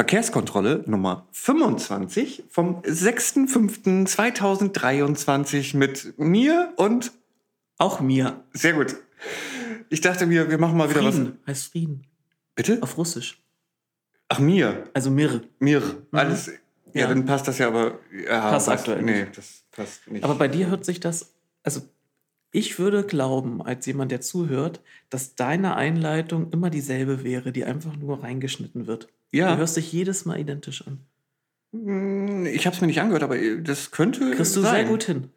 Verkehrskontrolle Nummer 25 vom 6.5.2023 mit mir und Auch mir. sehr gut. Ich dachte mir, wir machen mal wieder Frieden heißt Frieden. was. Bitte? Auf Russisch. Ach, mir. Also Mirre. Mir. Alles. Ja, Mhm. Ja. dann passt das ja aber. Ja, Passt passt- aktuell Nee, das passt nicht. Aber bei dir hört sich das, also ich würde glauben, als jemand, der zuhört, dass deine Einleitung immer dieselbe wäre, die einfach nur reingeschnitten wird. Ja. Du hörst dich jedes Mal identisch an. Hm, ich habe es mir nicht angehört, aber das könnte. Kriegst du sein. sehr gut hin.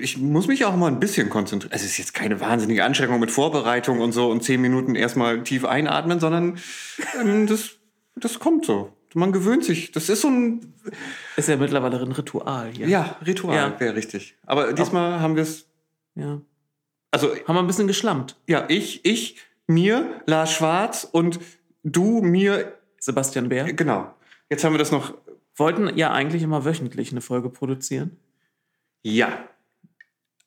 Ich muss mich auch mal ein bisschen konzentrieren. Also es ist jetzt keine wahnsinnige Anstrengung mit Vorbereitung und so und zehn Minuten erstmal tief einatmen, sondern ähm, das, das kommt so. Man gewöhnt sich. Das ist so ein Ist ja mittlerweile ein Ritual hier. ja, Ritual, Ja. wäre richtig. Aber diesmal haben wir es. ja. Also Haben wir ein bisschen geschlammt. ja, ich, ich, mir, Lars Schwarz und du, mir, Sebastian Bär. genau. Jetzt haben wir das noch. Wollten ja eigentlich immer wöchentlich eine Folge produzieren. Ja,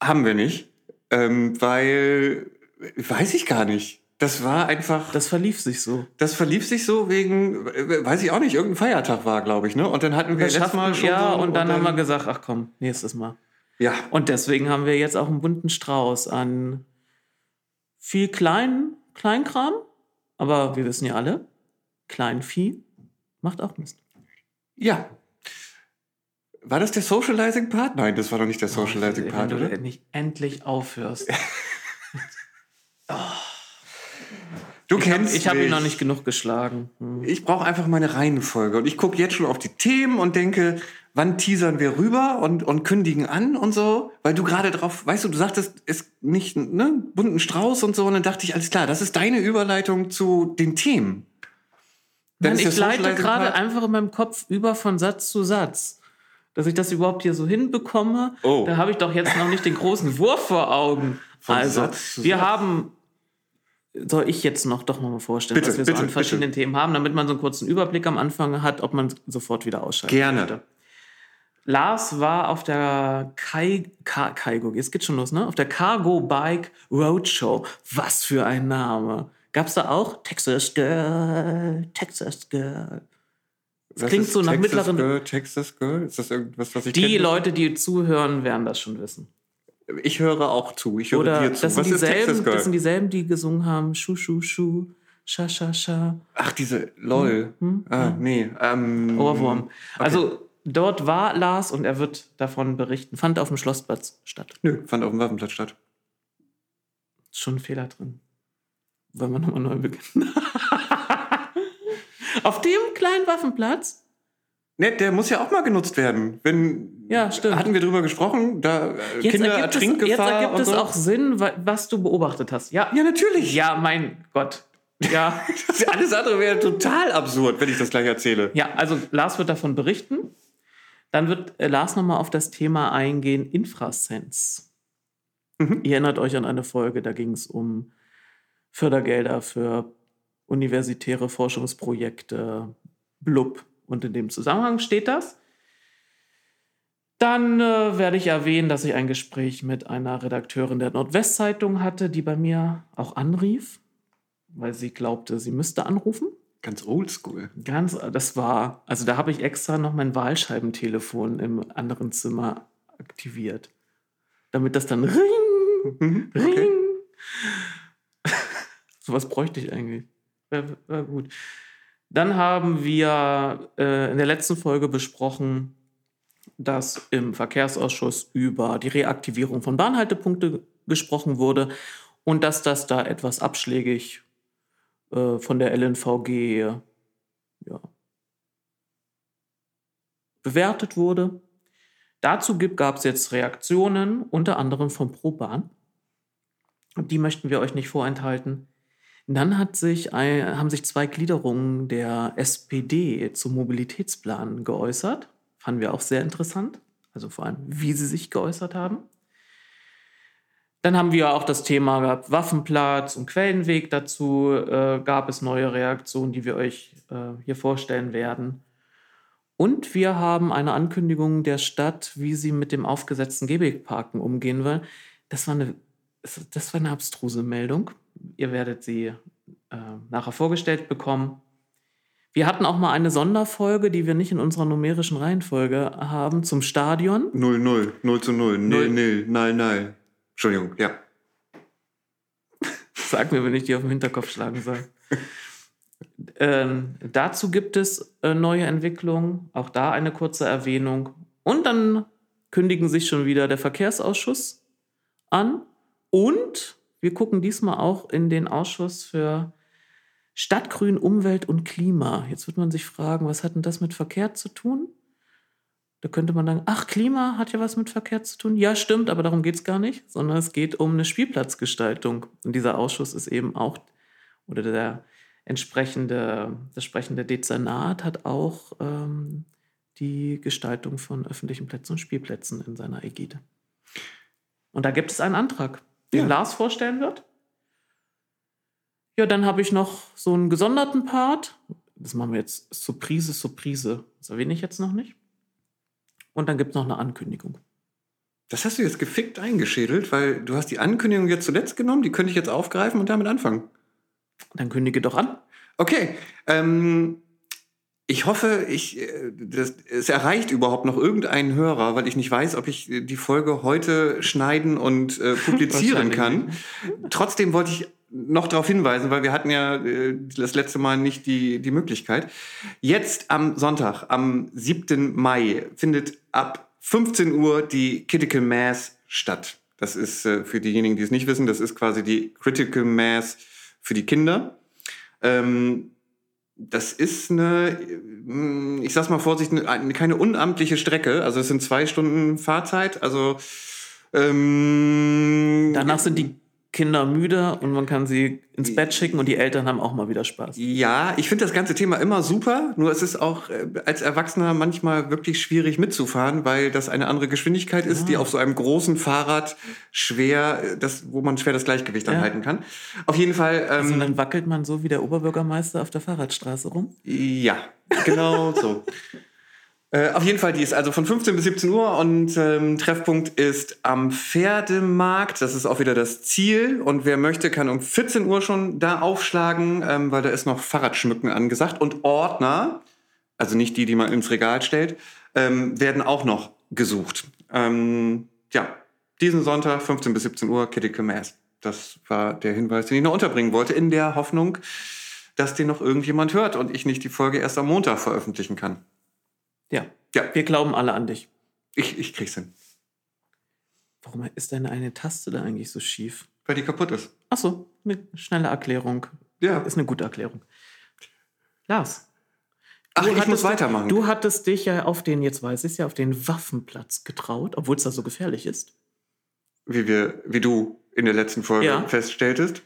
haben wir nicht, ähm, weil weiß ich gar nicht. Das war einfach. Das verlief sich so. Das verlief sich so wegen, weiß ich auch nicht, irgendein Feiertag war, glaube ich, ne? Und dann hatten wir Wir letztes Mal schon ja, so, und dann haben wir gesagt, ach komm, nächstes Mal. ja, Und deswegen haben wir jetzt auch einen bunten Strauß an viel klein, Kleinkram. Aber wir wissen ja alle, Kleinvieh macht auch Mist. ja. War das der Socializing Part? Nein, das war doch nicht der Socializing Wenn du nicht endlich aufhörst. Du Ich habe kennst ich hab ihn noch nicht genug geschlagen. Hm. Ich brauche einfach meine Reihenfolge und ich gucke jetzt schon auf die Themen und denke, wann teasern wir rüber und, und kündigen an und so, weil du gerade drauf, weißt du, du sagtest, es nicht, ne, bunten Strauß und so und dann dachte ich, alles klar, das ist deine Überleitung zu den Themen. Dann ist ich leite gerade einfach in meinem Kopf über von Satz zu Satz. Dass ich das überhaupt hier so hinbekomme, Oh. da habe ich doch jetzt noch nicht den großen Wurf vor Augen. Von also, Satz wir Satz. haben, soll ich jetzt noch doch mal vorstellen, Bitte, was wir so bitte, an verschiedenen Themen haben, damit man so einen kurzen Überblick am Anfang hat, ob man sofort wieder ausschaltet. Gerne. möchte. Lars war auf der Kai, Ka, Kaigo, jetzt geht's schon los, ne? Auf der Cargo Bike Roadshow. Was für ein Name. Gab's da auch Texas Girl, Texas Girl. Was klingt ist so nach Texas mittleren- Girl, Texas Girl? Ist das irgendwas, was ich Die kenne? Leute, die zuhören, werden das schon wissen. Ich höre auch zu. Ich höre Oder dir zu. das sind, Was dieselben, das sind dieselben, die gesungen haben. Schu, schu, schu, scha, scha, scha. Ach, diese LOL. Hm, Ah, nee. Ähm, Ohrwurm. Also dort war Lars und er wird davon berichten. Fand auf dem Schlossplatz statt. Nö, fand auf dem Waffenplatz statt. Ist schon ein Fehler drin. Wollen wir nochmal neu beginnen? auf dem kleinen Waffenplatz? Ne, der muss ja auch mal genutzt werden. Wenn, Ja, stimmt. Hatten wir drüber gesprochen, da äh, Jetzt Kinder Ertrinkgefahr jetzt ergibt es so. auch Sinn, wa- was du beobachtet hast. Ja, Ja, natürlich. ja mein Gott. Ja. Alles andere wäre total absurd, wenn ich das gleich erzähle. Ja, also Lars wird davon berichten. Dann wird äh, Lars nochmal auf das Thema eingehen, Infrasense. Mhm. Ihr erinnert euch an eine Folge, da ging es um Fördergelder für universitäre Forschungsprojekte, blub. Und in dem Zusammenhang steht das. Dann äh, werde ich erwähnen, dass ich ein Gespräch mit einer Redakteurin der Nordwestzeitung hatte, die bei mir auch anrief, weil sie glaubte, sie müsste anrufen. Ganz oldschool. Ganz, das war, also da habe ich extra noch mein Wahlscheibentelefon im anderen Zimmer aktiviert. Damit das dann ring, Mhm, ring. okay. Sowas bräuchte ich eigentlich. Wäre wär gut. Dann haben wir äh, in der letzten Folge besprochen, dass im Verkehrsausschuss über die Reaktivierung von Bahnhaltepunkte gesprochen wurde und dass das da etwas abschlägig äh, von der LNVG ja, bewertet wurde. Dazu gab es jetzt Reaktionen, unter anderem von ProBahn. Die möchten wir euch nicht vorenthalten. Dann hat sich ein, haben sich zwei Gliederungen der SPD zum Mobilitätsplan geäußert. Fanden wir auch sehr interessant. Also vor allem, wie sie sich geäußert haben. Dann haben wir auch das Thema gehabt, Waffenplatz und Quellenweg. Dazu äh, gab es neue Reaktionen, die wir euch äh, hier vorstellen werden. Und wir haben eine Ankündigung der Stadt, wie sie mit dem aufgesetzten Gehwegparken umgehen will. Das war eine, das war eine abstruse Meldung. Ihr werdet sie äh, nachher vorgestellt bekommen. Wir hatten auch mal eine Sonderfolge, die wir nicht in unserer numerischen Reihenfolge haben, zum Stadion. 0, 0, 0 zu 0, 0, 0, 0, 0. Entschuldigung, ja. Sag mir, wenn ich die auf den Hinterkopf schlagen soll. ähm, dazu gibt es äh, neue Entwicklungen, auch da eine kurze Erwähnung. Und dann kündigen sich schon wieder der Verkehrsausschuss an. Und wir gucken diesmal auch in den Ausschuss für Stadtgrün, Umwelt und Klima. Jetzt wird man sich fragen, was hat denn das mit Verkehr zu tun? Da könnte man sagen, ach, Klima hat ja was mit Verkehr zu tun. Ja, stimmt, aber darum geht es gar nicht, sondern es geht um eine Spielplatzgestaltung. Und dieser Ausschuss ist eben auch, oder der entsprechende, das sprechende Dezernat hat auch ähm, die Gestaltung von öffentlichen Plätzen und Spielplätzen in seiner Ägide. Und da gibt es einen Antrag, den ja. Lars vorstellen wird. Ja, dann habe ich noch so einen gesonderten Part. Das machen wir jetzt Surprise, Surprise. Das erwähne ich jetzt noch nicht. Und dann gibt es noch eine Ankündigung. Das hast du jetzt gefickt eingeschädelt, weil du hast die Ankündigung jetzt zuletzt genommen, die könnte ich jetzt aufgreifen und damit anfangen. Dann kündige doch an. Okay. Ähm, ich hoffe, ich, äh, das, es erreicht überhaupt noch irgendeinen Hörer, weil ich nicht weiß, ob ich die Folge heute schneiden und äh, publizieren kann. Trotzdem wollte ich noch darauf hinweisen, weil wir hatten ja äh, das letzte Mal nicht die, die Möglichkeit. Jetzt am Sonntag, am 7. Mai, findet ab 15 Uhr die Critical Mass statt. Das ist äh, für diejenigen, die es nicht wissen, das ist quasi die Critical Mass für die Kinder. Ähm, das ist eine, ich sag's mal vorsichtig, eine, keine unamtliche Strecke. Also es sind zwei Stunden Fahrzeit. Also ähm, danach sind die Kinder müde und man kann sie ins Bett schicken und die Eltern haben auch mal wieder Spaß. Ja, ich finde das ganze Thema immer super, nur es ist auch äh, als Erwachsener manchmal wirklich schwierig mitzufahren, weil das eine andere Geschwindigkeit ist, ja. die auf so einem großen Fahrrad schwer, äh, das, wo man schwer das Gleichgewicht ja. anhalten kann. Auf jeden Fall. Ähm, also dann wackelt man so wie der Oberbürgermeister auf der Fahrradstraße rum? Ja, genau so. Äh, auf jeden Fall, die ist also von 15 bis 17 Uhr und ähm, Treffpunkt ist am Pferdemarkt. Das ist auch wieder das Ziel. Und wer möchte, kann um 14 Uhr schon da aufschlagen, ähm, weil da ist noch Fahrradschmücken angesagt. Und Ordner, also nicht die, die man ins Regal stellt, ähm, werden auch noch gesucht. Ähm, ja, diesen Sonntag 15 bis 17 Uhr Critical Mass. Das war der Hinweis, den ich noch unterbringen wollte, in der Hoffnung, dass den noch irgendjemand hört und ich nicht die Folge erst am Montag veröffentlichen kann. Ja. ja. Wir glauben alle an dich. Ich, ich krieg's hin. Warum ist deine eine Taste da eigentlich so schief? Weil die kaputt ist. Ach so, eine schnelle Erklärung. Ja. Ist eine gute Erklärung. Lars. Ach, ich muss weitermachen. Du hattest dich ja auf den, jetzt weiß ich es ja, auf den Waffenplatz getraut, obwohl es da so gefährlich ist. Wie wir, wie du in der letzten Folge ja. feststelltest.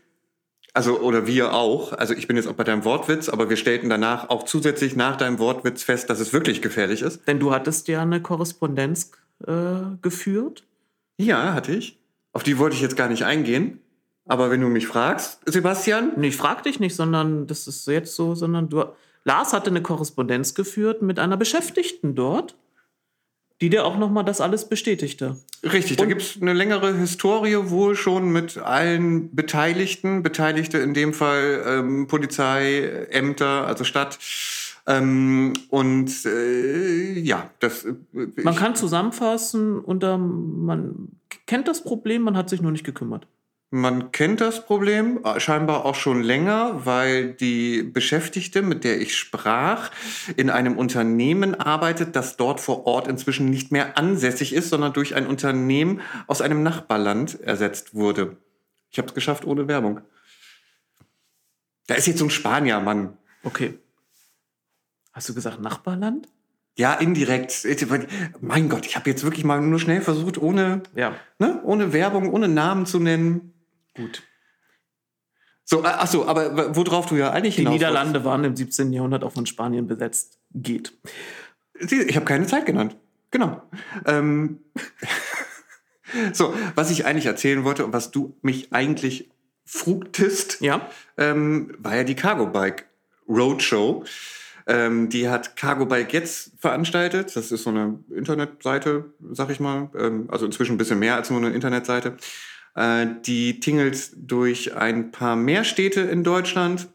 Also, oder wir auch. Also, ich bin jetzt auch bei deinem Wortwitz, aber wir stellten danach auch zusätzlich nach deinem Wortwitz fest, dass es wirklich gefährlich ist. Denn du hattest ja eine Korrespondenz äh, geführt. Ja, hatte ich. Auf die wollte ich jetzt gar nicht eingehen. Aber wenn du mich fragst, Sebastian? Nee, ich frag dich nicht, sondern das ist jetzt so, sondern du. Lars hatte eine Korrespondenz geführt mit einer Beschäftigten dort die dir auch nochmal das alles bestätigte. Richtig, Und da gibt es eine längere Historie wohl schon mit allen Beteiligten. Beteiligte in dem Fall ähm, Polizei, Ämter, also Stadt. Ähm, und äh, ja, das. Äh, man kann zusammenfassen, unter, man kennt das Problem, man hat sich nur nicht gekümmert. Man kennt das Problem äh, scheinbar auch schon länger, weil die Beschäftigte, mit der ich sprach, in einem Unternehmen arbeitet, das dort vor Ort inzwischen nicht mehr ansässig ist, sondern durch ein Unternehmen aus einem Nachbarland ersetzt wurde. Ich habe es geschafft ohne Werbung. Da ist jetzt so ein Spanier, Mann. Okay. Hast du gesagt Nachbarland? Ja, indirekt. Mein Gott, ich habe jetzt wirklich mal nur schnell versucht, ohne, ja. ne, ohne Werbung, ohne Namen zu nennen. Gut. So, äh, ach so, aber worauf du ja eigentlich Die Niederlande waren im 17. Jahrhundert auch von Spanien besetzt. Geht. Ich habe keine Zeit genannt. Genau. Ähm, so, was ich eigentlich erzählen wollte und was du mich eigentlich frugtest, ja. ähm, war ja die Cargo Bike Roadshow. Ähm, die hat Cargo Bike jetzt veranstaltet. Das ist so eine Internetseite, sag ich mal. Ähm, also inzwischen ein bisschen mehr als nur eine Internetseite. Äh, die tingelt durch ein paar mehr Städte in Deutschland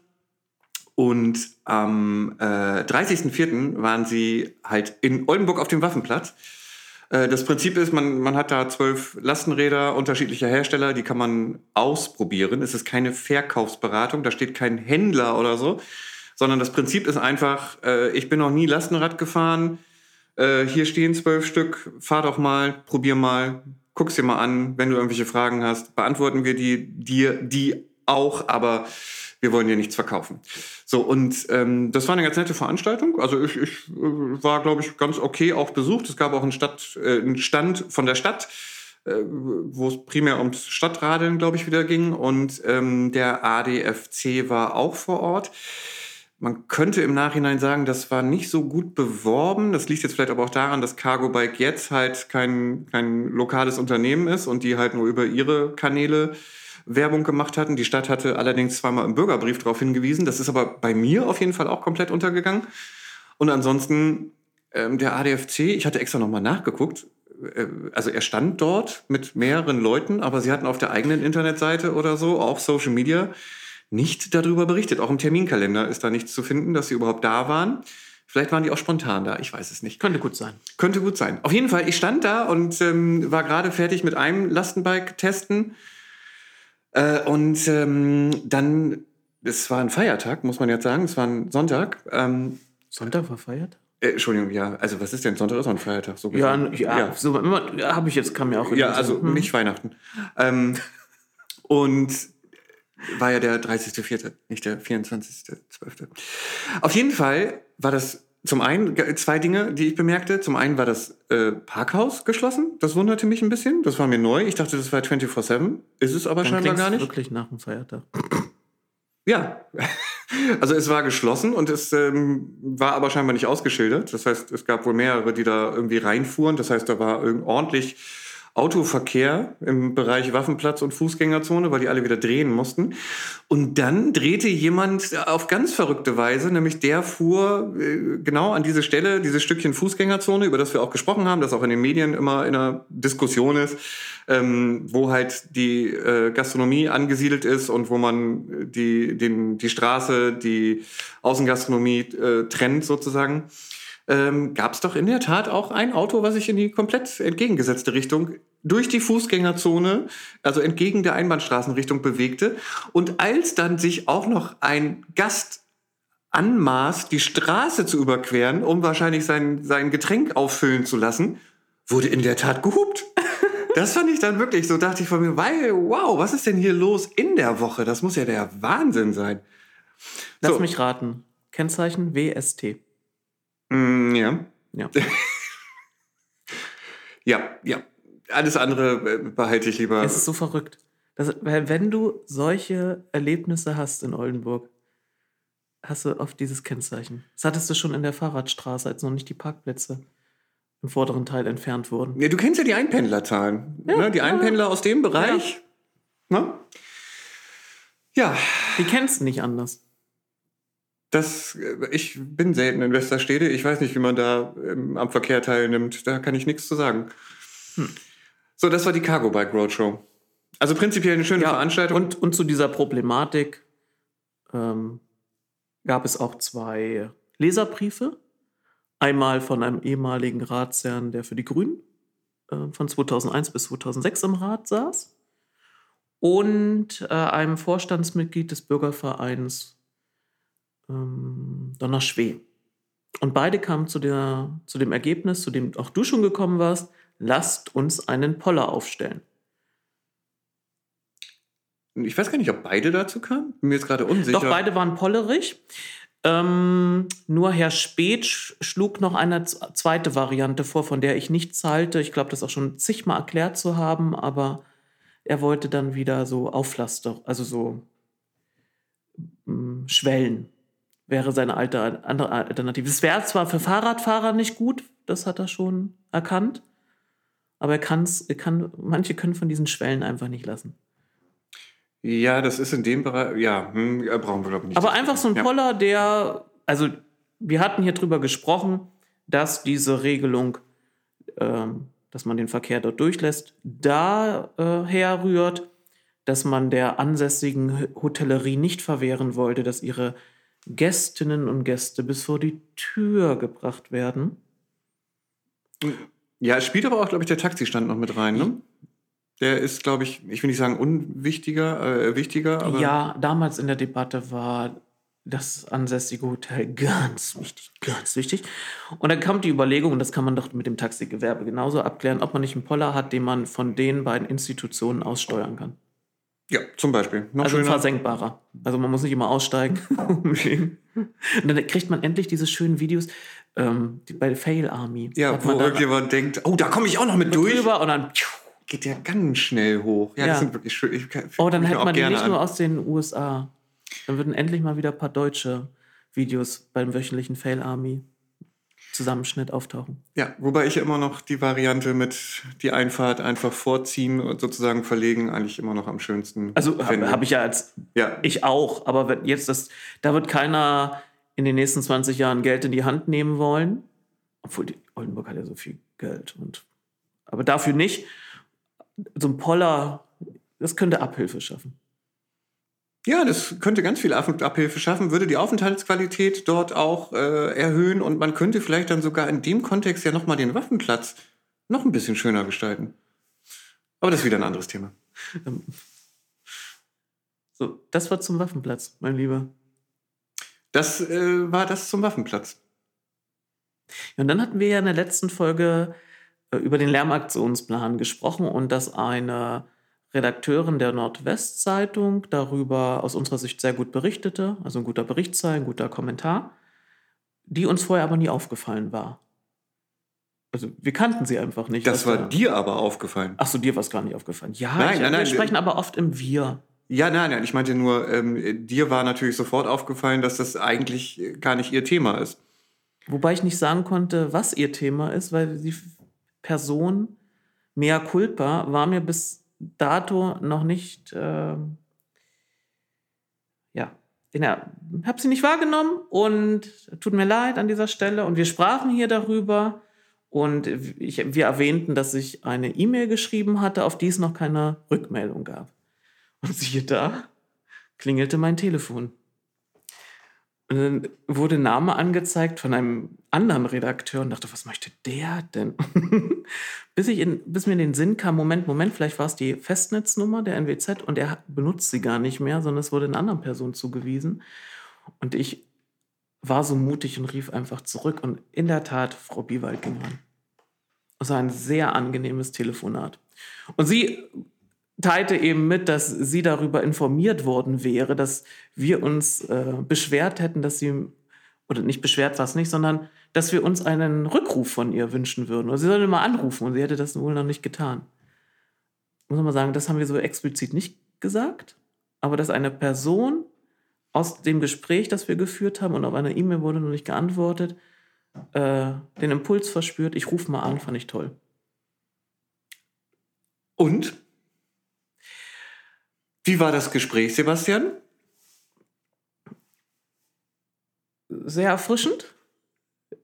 Und am äh, 30.04. waren sie halt in Oldenburg auf dem Waffenplatz. Äh, das Prinzip ist, man, man hat da zwölf Lastenräder unterschiedlicher Hersteller, die kann man ausprobieren. Es ist keine Verkaufsberatung, da steht kein Händler oder so, sondern das Prinzip ist einfach, äh, ich bin noch nie Lastenrad gefahren, äh, hier stehen zwölf Stück, fahr doch mal, probier mal, guck's dir mal an, wenn du irgendwelche Fragen hast, beantworten wir die dir die auch, aber wir wollen dir nichts verkaufen. So, und ähm, das war eine ganz nette Veranstaltung. Also ich, ich äh, war, glaube ich, ganz okay auch besucht. Es gab auch einen, Stadt, äh, einen Stand von der Stadt, äh, wo es primär ums Stadtradeln, glaube ich, wieder ging. Und ähm, der ADFC war auch vor Ort. Man könnte im Nachhinein sagen, das war nicht so gut beworben. Das liegt jetzt vielleicht aber auch daran, dass Cargo Bike jetzt halt kein, kein lokales Unternehmen ist und die halt nur über ihre Kanäle Werbung gemacht hatten. Die Stadt hatte allerdings zweimal im Bürgerbrief darauf hingewiesen. Das ist aber bei mir auf jeden Fall auch komplett untergegangen. Und ansonsten ähm, der ADFC, ich hatte extra nochmal nachgeguckt. Äh, also er stand dort mit mehreren Leuten, aber sie hatten auf der eigenen Internetseite oder so, auch Social Media, nicht darüber berichtet. Auch im Terminkalender ist da nichts zu finden, dass sie überhaupt da waren. Vielleicht waren die auch spontan da, ich weiß es nicht. Könnte gut sein. Könnte gut sein. Auf jeden Fall, ich stand da und ähm, war gerade fertig mit einem Lastenbike testen. Äh, und ähm, dann, es war ein Feiertag, muss man jetzt sagen, es war ein Sonntag. Ähm, Sonntag war Feiertag? Äh, Entschuldigung, ja. Also was ist denn Sonntag ist auch ein Feiertag? So ja, ja, ja. so habe ich jetzt, kam mir auch. Ja, also hm. nicht Weihnachten. Ähm, und war ja der 30.04., nicht der 24.12. Auf jeden Fall war das zum einen zwei Dinge, die ich bemerkte. Zum einen war das äh, Parkhaus geschlossen. Das wunderte mich ein bisschen. Das war mir neu. Ich dachte, das war 24-7. Ist es aber Dann scheinbar gar nicht. wirklich nach dem Feiertag. Ja, also es war geschlossen und es ähm, war aber scheinbar nicht ausgeschildert. Das heißt, es gab wohl mehrere, die da irgendwie reinfuhren. Das heißt, da war ordentlich Autoverkehr im Bereich Waffenplatz und Fußgängerzone, weil die alle wieder drehen mussten. Und dann drehte jemand auf ganz verrückte Weise, nämlich der fuhr äh, genau an diese Stelle, dieses Stückchen Fußgängerzone, über das wir auch gesprochen haben, das auch in den Medien immer in einer Diskussion ist, ähm, wo halt die äh, Gastronomie angesiedelt ist und wo man die, den, die Straße, die Außengastronomie äh, trennt sozusagen ähm, gab es doch in der Tat auch ein Auto, was sich in die komplett entgegengesetzte Richtung durch die Fußgängerzone, also entgegen der Einbahnstraßenrichtung bewegte. Und als dann sich auch noch ein Gast anmaß, die Straße zu überqueren, um wahrscheinlich sein, sein Getränk auffüllen zu lassen, wurde in der Tat gehupt. Das fand ich dann wirklich, so dachte ich von mir, weil, wow, was ist denn hier los in der Woche? Das muss ja der Wahnsinn sein. Lass so. mich raten. Kennzeichen WST. Mm, ja. Ja. ja, ja. Alles andere äh, behalte ich lieber. Es ist so verrückt. Das, wenn du solche Erlebnisse hast in Oldenburg, hast du oft dieses Kennzeichen. Das hattest du schon in der Fahrradstraße, als noch nicht die Parkplätze im vorderen Teil entfernt wurden. Ja, du kennst ja die Einpendlerzahlen. Ja, ne? Die Einpendler ja. aus dem Bereich. Ja. Ne? ja. Die kennst du nicht anders. Das, äh, ich bin selten in Westerstede. Ich weiß nicht, wie man da ähm, am Verkehr teilnimmt. Da kann ich nichts zu sagen. Hm. So, das war die Cargo Bike Roadshow. Also prinzipiell eine schöne ja, Veranstaltung. Und, und zu dieser Problematik ähm, gab es auch zwei Leserbriefe. Einmal von einem ehemaligen Ratsherrn, der für die Grünen äh, von 2001 bis 2006 im Rat saß. Und äh, einem Vorstandsmitglied des Bürgervereins ähm, Donnerschwee. Und beide kamen zu, der, zu dem Ergebnis, zu dem auch du schon gekommen warst, lasst uns einen Poller aufstellen. Ich weiß gar nicht, ob beide dazu kamen. Bin mir jetzt gerade unsicher. Doch, beide waren pollerig. Ähm, nur Herr Speth schlug noch eine zweite Variante vor, von der ich nichts halte. Ich glaube, das auch schon zigmal erklärt zu haben, aber er wollte dann wieder so Auflaster, also so ähm, Schwellen wäre seine alte andere Alternative. Es wäre zwar für Fahrradfahrer nicht gut, das hat er schon erkannt, aber er, kann's, er kann, manche können von diesen Schwellen einfach nicht lassen. Ja, das ist in dem Bereich, ja, hm, brauchen wir glaube ich nicht. Aber einfach so ein Poller, der, also wir hatten hier drüber gesprochen, dass diese Regelung, ähm, dass man den Verkehr dort durchlässt, daher äh, rührt, dass man der ansässigen Hotellerie nicht verwehren wollte, dass ihre Gästinnen und Gäste bis vor die Tür gebracht werden. Ja, es spielt aber auch, glaube ich, der Taxistand noch mit rein, ne? Der ist, glaube ich, ich will nicht sagen unwichtiger, äh, wichtiger, aber. Ja, damals in der Debatte war das ansässige Hotel ganz wichtig, ganz wichtig. Und dann kam die Überlegung, und das kann man doch mit dem Taxigewerbe genauso abklären, ob man nicht einen Poller hat, den man von den beiden Institutionen aus steuern kann. Ja, zum Beispiel. Noch also versenkbarer. Also man muss nicht immer aussteigen. und dann kriegt man endlich diese schönen Videos ähm, bei Fail Army. Ja, wo irgendjemand denkt, oh, da komme ich auch noch mit, mit durch. Drüber und dann geht der ganz schnell hoch. Ja, ja. das sind wirklich schön. Ich, oh, dann hätte man die nicht an. nur aus den USA. Dann würden endlich mal wieder ein paar deutsche Videos beim wöchentlichen Fail Army Zusammenschnitt auftauchen. Ja, wobei ich immer noch die Variante mit die Einfahrt einfach vorziehen und sozusagen verlegen eigentlich immer noch am schönsten. Also habe hab ich ja als ja. ich auch, aber wenn jetzt das da wird keiner in den nächsten 20 Jahren Geld in die Hand nehmen wollen, obwohl die Oldenburg hat ja so viel Geld und aber dafür nicht so ein Poller, das könnte Abhilfe schaffen. Ja, das könnte ganz viel Abhilfe schaffen, würde die Aufenthaltsqualität dort auch äh, erhöhen und man könnte vielleicht dann sogar in dem Kontext ja nochmal den Waffenplatz noch ein bisschen schöner gestalten. Aber das ist wieder ein anderes Thema. So, das war zum Waffenplatz, mein Lieber. Das äh, war das zum Waffenplatz. und dann hatten wir ja in der letzten Folge äh, über den Lärmaktionsplan gesprochen und dass eine Redakteurin der Nordwestzeitung darüber aus unserer Sicht sehr gut berichtete, also ein guter Berichtsteil, ein guter Kommentar, die uns vorher aber nie aufgefallen war. Also wir kannten sie einfach nicht. Das war dir aber aufgefallen. Ach so, dir war es gar nicht aufgefallen. Ja, nein, ich, nein, wir nein, sprechen aber oft im Wir. Ja, nein, nein, ich meinte nur, ähm, dir war natürlich sofort aufgefallen, dass das eigentlich gar nicht ihr Thema ist. Wobei ich nicht sagen konnte, was ihr Thema ist, weil die Person mea culpa war mir bis dato noch nicht, äh, ja, habe sie nicht wahrgenommen und tut mir leid an dieser Stelle. Und wir sprachen hier darüber und ich, wir erwähnten, dass ich eine E-Mail geschrieben hatte, auf die es noch keine Rückmeldung gab. Und siehe da, klingelte mein Telefon. Und dann wurde Name angezeigt von einem anderen Redakteur und dachte, was möchte der denn? bis, ich in, bis mir in den Sinn kam, Moment, Moment, vielleicht war es die Festnetznummer der NWZ und er benutzt sie gar nicht mehr, sondern es wurde einer anderen Person zugewiesen. Und ich war so mutig und rief einfach zurück. Und in der Tat, Frau Biewald ging ran. Es war ein sehr angenehmes Telefonat. Und sie teilte eben mit, dass sie darüber informiert worden wäre, dass wir uns äh, beschwert hätten, dass sie, oder nicht beschwert war es nicht, sondern dass wir uns einen Rückruf von ihr wünschen würden. Oder sie sollte mal anrufen und sie hätte das wohl noch nicht getan. Muss man sagen, das haben wir so explizit nicht gesagt, aber dass eine Person aus dem Gespräch, das wir geführt haben und auf eine E-Mail wurde noch nicht geantwortet, äh, den Impuls verspürt, ich rufe mal an, fand ich toll. Und wie war das Gespräch, Sebastian? Sehr erfrischend.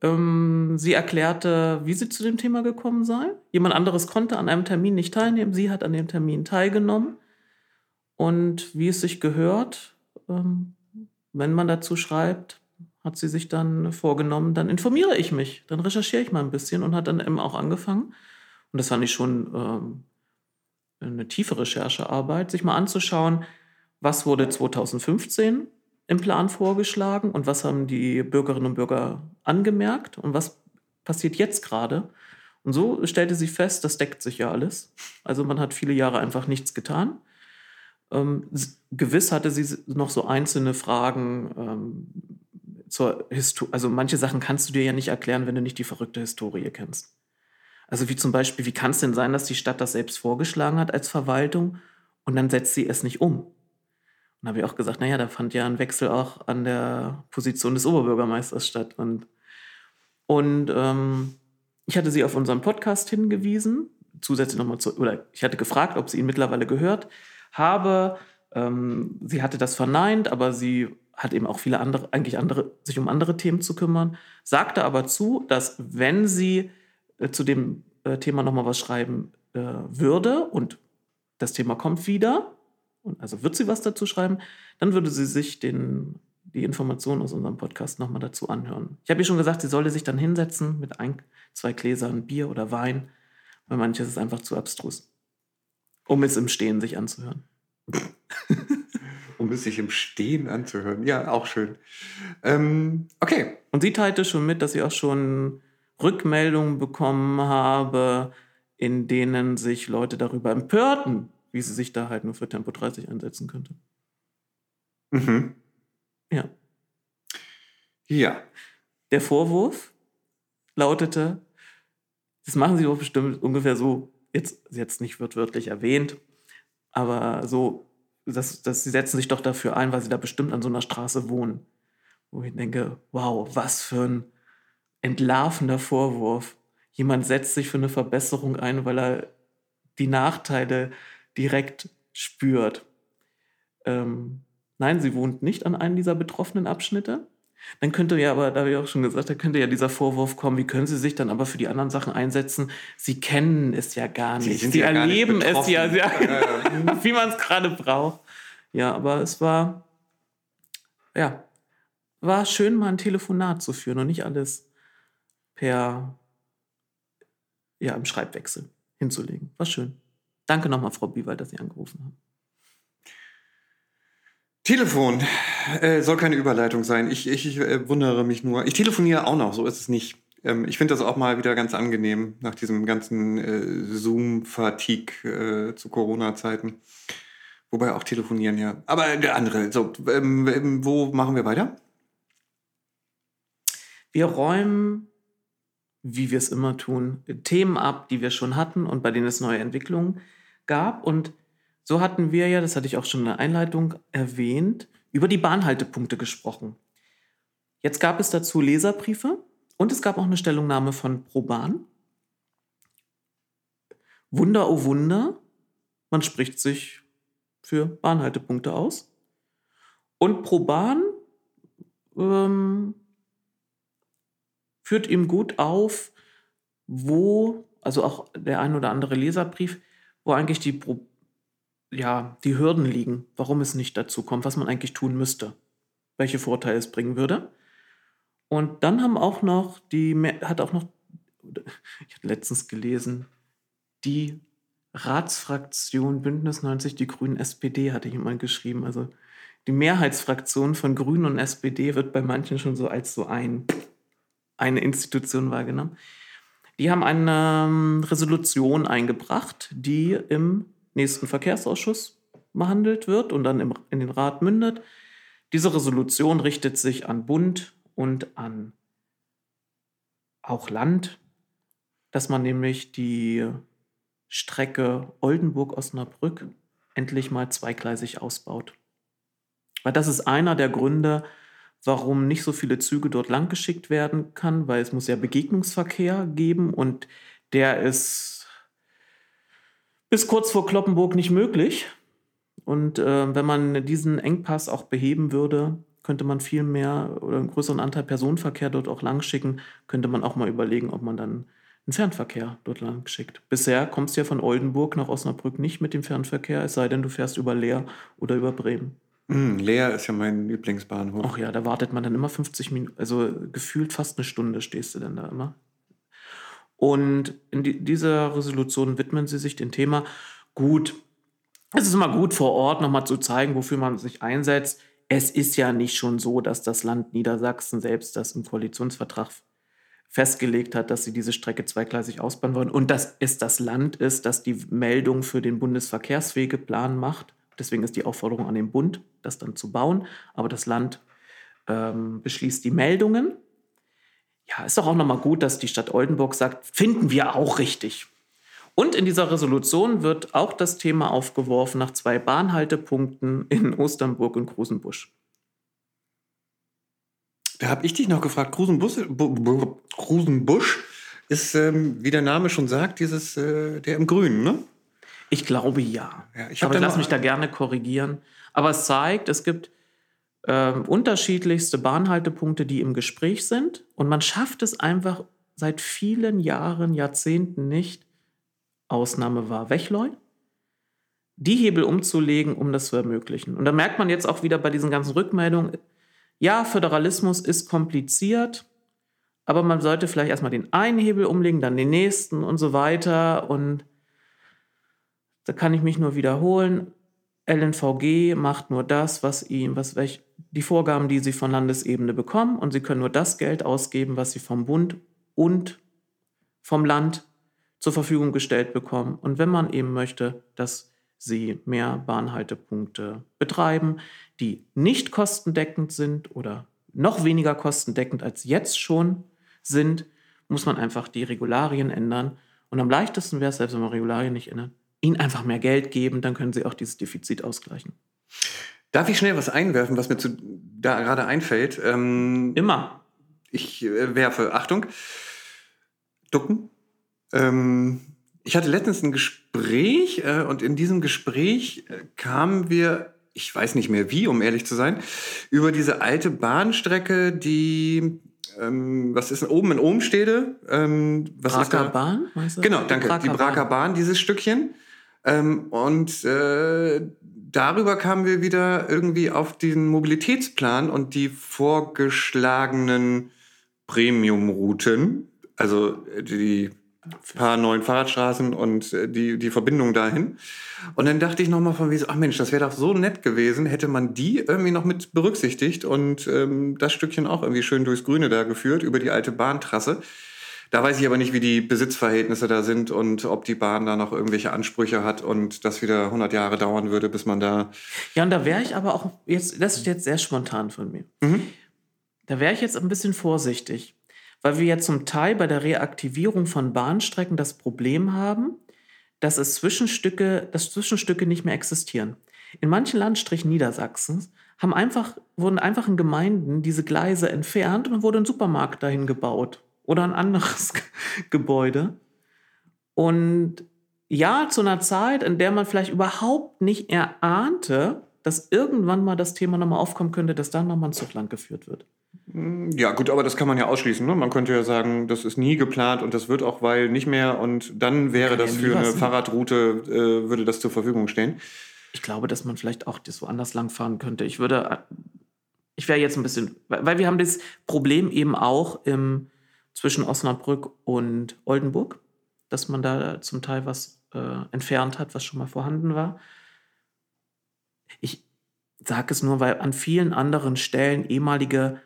Ähm, sie erklärte, wie sie zu dem Thema gekommen sei. Jemand anderes konnte an einem Termin nicht teilnehmen. Sie hat an dem Termin teilgenommen. Und wie es sich gehört, ähm, wenn man dazu schreibt, hat sie sich dann vorgenommen, dann informiere ich mich, dann recherchiere ich mal ein bisschen und hat dann eben auch angefangen. Und das fand ich schon ähm, eine tiefe Recherchearbeit, sich mal anzuschauen, was wurde 2015 im Plan vorgeschlagen und was haben die Bürgerinnen und Bürger angemerkt und was passiert jetzt gerade. Und so stellte sie fest, das deckt sich ja alles. Also man hat viele Jahre einfach nichts getan. Ähm, gewiss hatte sie noch so einzelne Fragen ähm, zur Historie. Also manche Sachen kannst du dir ja nicht erklären, wenn du nicht die verrückte Historie kennst. Also wie zum Beispiel, wie kann es denn sein, dass die Stadt das selbst vorgeschlagen hat als Verwaltung und dann setzt sie es nicht um? Und habe ich auch gesagt, naja, da fand ja ein Wechsel auch an der Position des Oberbürgermeisters statt. Und, und ähm, ich hatte sie auf unseren Podcast hingewiesen, zusätzlich nochmal zu, oder ich hatte gefragt, ob sie ihn mittlerweile gehört habe. Ähm, sie hatte das verneint, aber sie hat eben auch viele andere, eigentlich andere, sich um andere Themen zu kümmern, sagte aber zu, dass wenn sie äh, zu dem äh, Thema nochmal was schreiben äh, würde und das Thema kommt wieder, und also wird sie was dazu schreiben, dann würde sie sich den die Informationen aus unserem Podcast nochmal dazu anhören. Ich habe ihr schon gesagt, sie solle sich dann hinsetzen mit ein, zwei Gläsern Bier oder Wein, weil manches ist einfach zu abstrus, um es im Stehen sich anzuhören. um es sich im Stehen anzuhören. Ja, auch schön. Ähm, okay. Und sie teilte schon mit, dass sie auch schon Rückmeldungen bekommen habe, in denen sich Leute darüber empörten, wie sie sich da halt nur für Tempo 30 einsetzen könnte. Mhm. Ja. Ja. Der Vorwurf lautete, das machen sie doch bestimmt ungefähr so, jetzt, jetzt nicht wörtlich erwähnt, aber so, dass, dass sie setzen sich doch dafür ein, weil sie da bestimmt an so einer Straße wohnen. Wo ich denke, wow, was für ein entlarvender Vorwurf. Jemand setzt sich für eine Verbesserung ein, weil er die Nachteile direkt spürt. Ähm, nein, sie wohnt nicht an einem dieser betroffenen Abschnitte. Dann könnte ja aber, da habe ich auch schon gesagt, da könnte ja dieser Vorwurf kommen, wie können Sie sich dann aber für die anderen Sachen einsetzen? Sie kennen es ja gar nicht. Sie, Sie ja erleben es ja, ja wie man es gerade braucht. Ja, aber es war, ja, war schön, mal ein Telefonat zu führen und nicht alles per, ja, im Schreibwechsel hinzulegen. War schön. Danke nochmal, Frau Biewald, dass Sie angerufen haben. Telefon äh, soll keine Überleitung sein. Ich, ich, ich äh, wundere mich nur. Ich telefoniere auch noch, so ist es nicht. Ähm, ich finde das auch mal wieder ganz angenehm nach diesem ganzen äh, Zoom-Fatigue äh, zu Corona-Zeiten. Wobei auch telefonieren ja. Aber der andere, so, ähm, ähm, wo machen wir weiter? Wir räumen, wie wir es immer tun, Themen ab, die wir schon hatten und bei denen es neue Entwicklungen gab. Und so hatten wir ja, das hatte ich auch schon in der Einleitung erwähnt, über die Bahnhaltepunkte gesprochen. Jetzt gab es dazu Leserbriefe und es gab auch eine Stellungnahme von ProBahn. Wunder, oh Wunder, man spricht sich für Bahnhaltepunkte aus. Und ProBahn ähm, führt ihm gut auf, wo, also auch der ein oder andere Leserbrief, wo eigentlich die ja, die Hürden liegen, warum es nicht dazu kommt, was man eigentlich tun müsste, welche Vorteile es bringen würde. Und dann haben auch noch die, hat auch noch, ich habe letztens gelesen, die Ratsfraktion Bündnis 90, die Grünen SPD, hatte jemand geschrieben. Also die Mehrheitsfraktion von Grünen und SPD wird bei manchen schon so als so ein, eine Institution wahrgenommen. Die haben eine ähm, Resolution eingebracht, die im nächsten Verkehrsausschuss behandelt wird und dann in den Rat mündet. Diese Resolution richtet sich an Bund und an auch Land, dass man nämlich die Strecke Oldenburg-Osnabrück endlich mal zweigleisig ausbaut. Weil das ist einer der Gründe, warum nicht so viele Züge dort langgeschickt werden kann, weil es muss ja Begegnungsverkehr geben und der ist bis kurz vor Kloppenburg nicht möglich. Und äh, wenn man diesen Engpass auch beheben würde, könnte man viel mehr oder einen größeren Anteil Personenverkehr dort auch lang schicken, könnte man auch mal überlegen, ob man dann einen Fernverkehr dort lang schickt. Bisher kommst du ja von Oldenburg nach Osnabrück nicht mit dem Fernverkehr, es sei denn, du fährst über Leer oder über Bremen. Mm, Leer ist ja mein Lieblingsbahnhof. Ach ja, da wartet man dann immer 50 Minuten, also gefühlt fast eine Stunde stehst du denn da immer. Und in die, dieser Resolution widmen sie sich dem Thema gut. Es ist immer gut vor Ort nochmal zu zeigen, wofür man sich einsetzt. Es ist ja nicht schon so, dass das Land Niedersachsen selbst das im Koalitionsvertrag festgelegt hat, dass sie diese Strecke zweigleisig ausbauen wollen und dass es das Land ist, das die Meldung für den Bundesverkehrswegeplan macht. Deswegen ist die Aufforderung an den Bund, das dann zu bauen. Aber das Land ähm, beschließt die Meldungen ja, ist doch auch nochmal gut, dass die Stadt Oldenburg sagt, finden wir auch richtig. Und in dieser Resolution wird auch das Thema aufgeworfen nach zwei Bahnhaltepunkten in Osternburg und Grusenbusch. Da habe ich dich noch gefragt, Grusenbusch, Grusenbusch ist, ähm, wie der Name schon sagt, dieses, äh, der im Grünen, ne? Ich glaube ja. ja ich Aber ich lasse mich da gerne korrigieren. Aber es zeigt, es gibt äh, unterschiedlichste Bahnhaltepunkte, die im Gespräch sind. Und man schafft es einfach seit vielen Jahren, Jahrzehnten nicht, Ausnahme war Wechleu, die Hebel umzulegen, um das zu ermöglichen. Und da merkt man jetzt auch wieder bei diesen ganzen Rückmeldungen, ja, Föderalismus ist kompliziert, aber man sollte vielleicht erstmal den einen Hebel umlegen, dann den nächsten und so weiter. Und da kann ich mich nur wiederholen. LNVG macht nur das, was ihm, was welch, die Vorgaben, die sie von Landesebene bekommen, und sie können nur das Geld ausgeben, was sie vom Bund und vom Land zur Verfügung gestellt bekommen. Und wenn man eben möchte, dass sie mehr Bahnhaltepunkte betreiben, die nicht kostendeckend sind oder noch weniger kostendeckend als jetzt schon sind, muss man einfach die Regularien ändern. Und am leichtesten wäre es, selbst wenn man Regularien nicht ändert, ihnen einfach mehr Geld geben, dann können sie auch dieses Defizit ausgleichen. Darf ich schnell was einwerfen, was mir zu, da gerade einfällt? Ähm, Immer. Ich äh, werfe, Achtung, ducken. Ähm, ich hatte letztens ein Gespräch äh, und in diesem Gespräch äh, kamen wir, ich weiß nicht mehr wie, um ehrlich zu sein, über diese alte Bahnstrecke, die ähm, was ist denn oben in Ohmstede? Ähm, was ist Braker da? Bahn? meinst du? Genau, danke. Braker die Braker Bahn, dieses Stückchen. Ähm, und äh, darüber kamen wir wieder irgendwie auf den Mobilitätsplan und die vorgeschlagenen Premium-Routen, also äh, die paar neuen Fahrradstraßen und äh, die, die Verbindung dahin. Und dann dachte ich nochmal von wie so, ach Mensch, das wäre doch so nett gewesen, hätte man die irgendwie noch mit berücksichtigt und ähm, das Stückchen auch irgendwie schön durchs Grüne da geführt, über die alte Bahntrasse. Da weiß ich aber nicht, wie die Besitzverhältnisse da sind und ob die Bahn da noch irgendwelche Ansprüche hat und das wieder 100 Jahre dauern würde, bis man da... Ja, und da wäre ich aber auch jetzt, das ist jetzt sehr spontan von mir. Mhm. Da wäre ich jetzt ein bisschen vorsichtig, weil wir ja zum Teil bei der Reaktivierung von Bahnstrecken das Problem haben, dass es Zwischenstücke, dass Zwischenstücke nicht mehr existieren. In manchen Landstrichen Niedersachsens haben einfach, wurden einfach in Gemeinden diese Gleise entfernt und wurde ein Supermarkt dahin gebaut oder ein anderes Gebäude. Und ja, zu einer Zeit, in der man vielleicht überhaupt nicht erahnte, dass irgendwann mal das Thema nochmal aufkommen könnte, dass da nochmal ein Zug lang geführt wird. Ja, gut, aber das kann man ja ausschließen. Ne? Man könnte ja sagen, das ist nie geplant und das wird auch, weil nicht mehr und dann wäre das für eine ne? Fahrradroute, äh, würde das zur Verfügung stehen. Ich glaube, dass man vielleicht auch das woanders langfahren könnte. Ich würde, ich wäre jetzt ein bisschen, weil wir haben das Problem eben auch im, zwischen Osnabrück und Oldenburg, dass man da zum Teil was äh, entfernt hat, was schon mal vorhanden war. Ich sage es nur, weil an vielen anderen Stellen ehemalige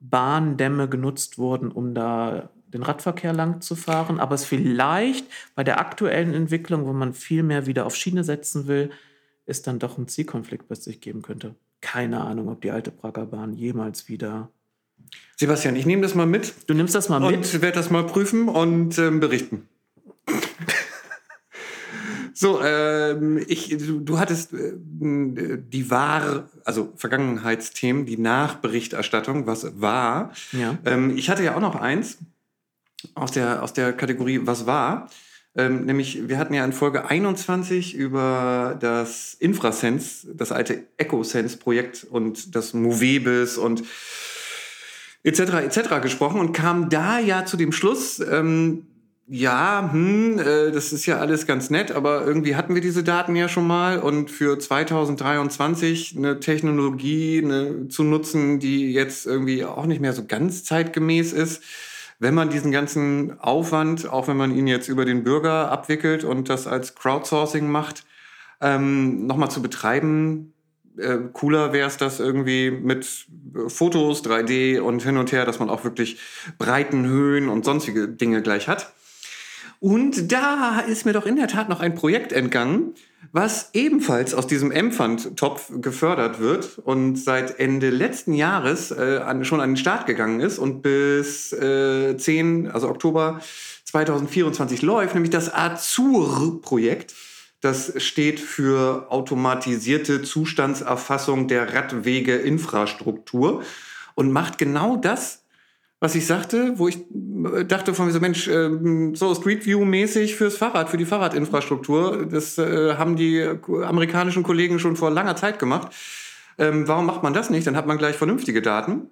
Bahndämme genutzt wurden, um da den Radverkehr lang zu fahren, aber es vielleicht bei der aktuellen Entwicklung, wo man viel mehr wieder auf Schiene setzen will, es dann doch einen Zielkonflikt bei sich geben könnte. Keine Ahnung, ob die alte Prager Bahn jemals wieder. Sebastian, ich nehme das mal mit Du nimmst das mal mit. und werde das mal prüfen und ähm, berichten. so, ähm, ich, du, du hattest äh, die Wahr, also Vergangenheitsthemen, die Nachberichterstattung, was war. Ja. Ähm, ich hatte ja auch noch eins aus der, aus der Kategorie Was war? Ähm, nämlich, wir hatten ja in Folge 21 über das Infrasense, das alte EcoSense-Projekt und das Movebis und etc. etc. gesprochen und kam da ja zu dem Schluss, ähm, ja, hm, äh, das ist ja alles ganz nett, aber irgendwie hatten wir diese Daten ja schon mal und für 2023 eine Technologie eine, zu nutzen, die jetzt irgendwie auch nicht mehr so ganz zeitgemäß ist, wenn man diesen ganzen Aufwand, auch wenn man ihn jetzt über den Bürger abwickelt und das als Crowdsourcing macht, ähm, nochmal zu betreiben, äh, cooler wäre es das irgendwie mit Fotos, 3D und hin und her, dass man auch wirklich Breiten, Höhen und sonstige Dinge gleich hat. Und da ist mir doch in der Tat noch ein Projekt entgangen, was ebenfalls aus diesem M-Fund-Topf gefördert wird und seit Ende letzten Jahres äh, an, schon an den Start gegangen ist und bis äh, 10, also Oktober 2024 läuft, nämlich das Azur-Projekt. Das steht für automatisierte Zustandserfassung der Radwegeinfrastruktur und macht genau das, was ich sagte, wo ich äh, dachte von mir so, Mensch, ähm, so Street View-mäßig fürs Fahrrad, für die Fahrradinfrastruktur. Das äh, haben die amerikanischen Kollegen schon vor langer Zeit gemacht. Ähm, warum macht man das nicht? Dann hat man gleich vernünftige Daten.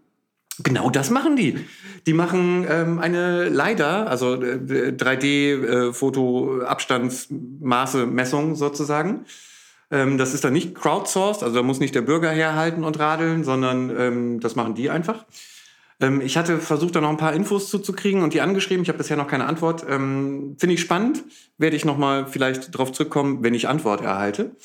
Genau das machen die. Die machen ähm, eine LiDAR, also äh, 3D-Foto-Abstandsmaße-Messung sozusagen. Ähm, das ist dann nicht crowdsourced, also da muss nicht der Bürger herhalten und radeln, sondern ähm, das machen die einfach. Ähm, ich hatte versucht, da noch ein paar Infos zuzukriegen und die angeschrieben. Ich habe bisher noch keine Antwort. Ähm, Finde ich spannend. Werde ich noch mal vielleicht darauf zurückkommen, wenn ich Antwort erhalte.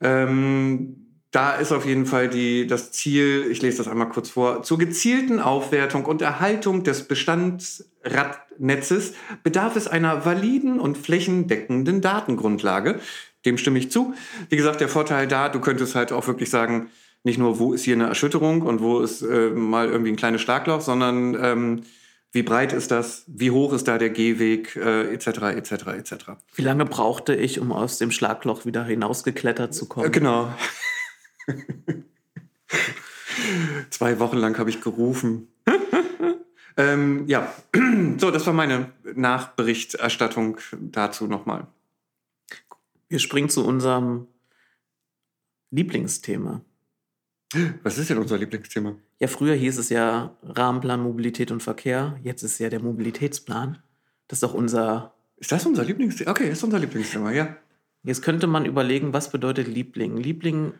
Ähm, da ist auf jeden Fall die, das Ziel, ich lese das einmal kurz vor, zur gezielten Aufwertung und Erhaltung des Bestandsradnetzes bedarf es einer validen und flächendeckenden Datengrundlage. Dem stimme ich zu. Wie gesagt, der Vorteil da, du könntest halt auch wirklich sagen, nicht nur, wo ist hier eine Erschütterung und wo ist äh, mal irgendwie ein kleines Schlagloch, sondern ähm, wie breit ist das, wie hoch ist da der Gehweg, äh, etc., etc., etc. Wie lange brauchte ich, um aus dem Schlagloch wieder hinausgeklettert zu kommen? Äh, genau. Zwei Wochen lang habe ich gerufen. ähm, ja, so, das war meine Nachberichterstattung dazu nochmal. Wir springen zu unserem Lieblingsthema. Was ist denn unser Lieblingsthema? Ja, früher hieß es ja Rahmenplan Mobilität und Verkehr. Jetzt ist ja der Mobilitätsplan. Das ist doch unser. Ist das unser Lieblingsthema? Okay, ist unser Lieblingsthema, ja. Jetzt könnte man überlegen, was bedeutet Liebling? Liebling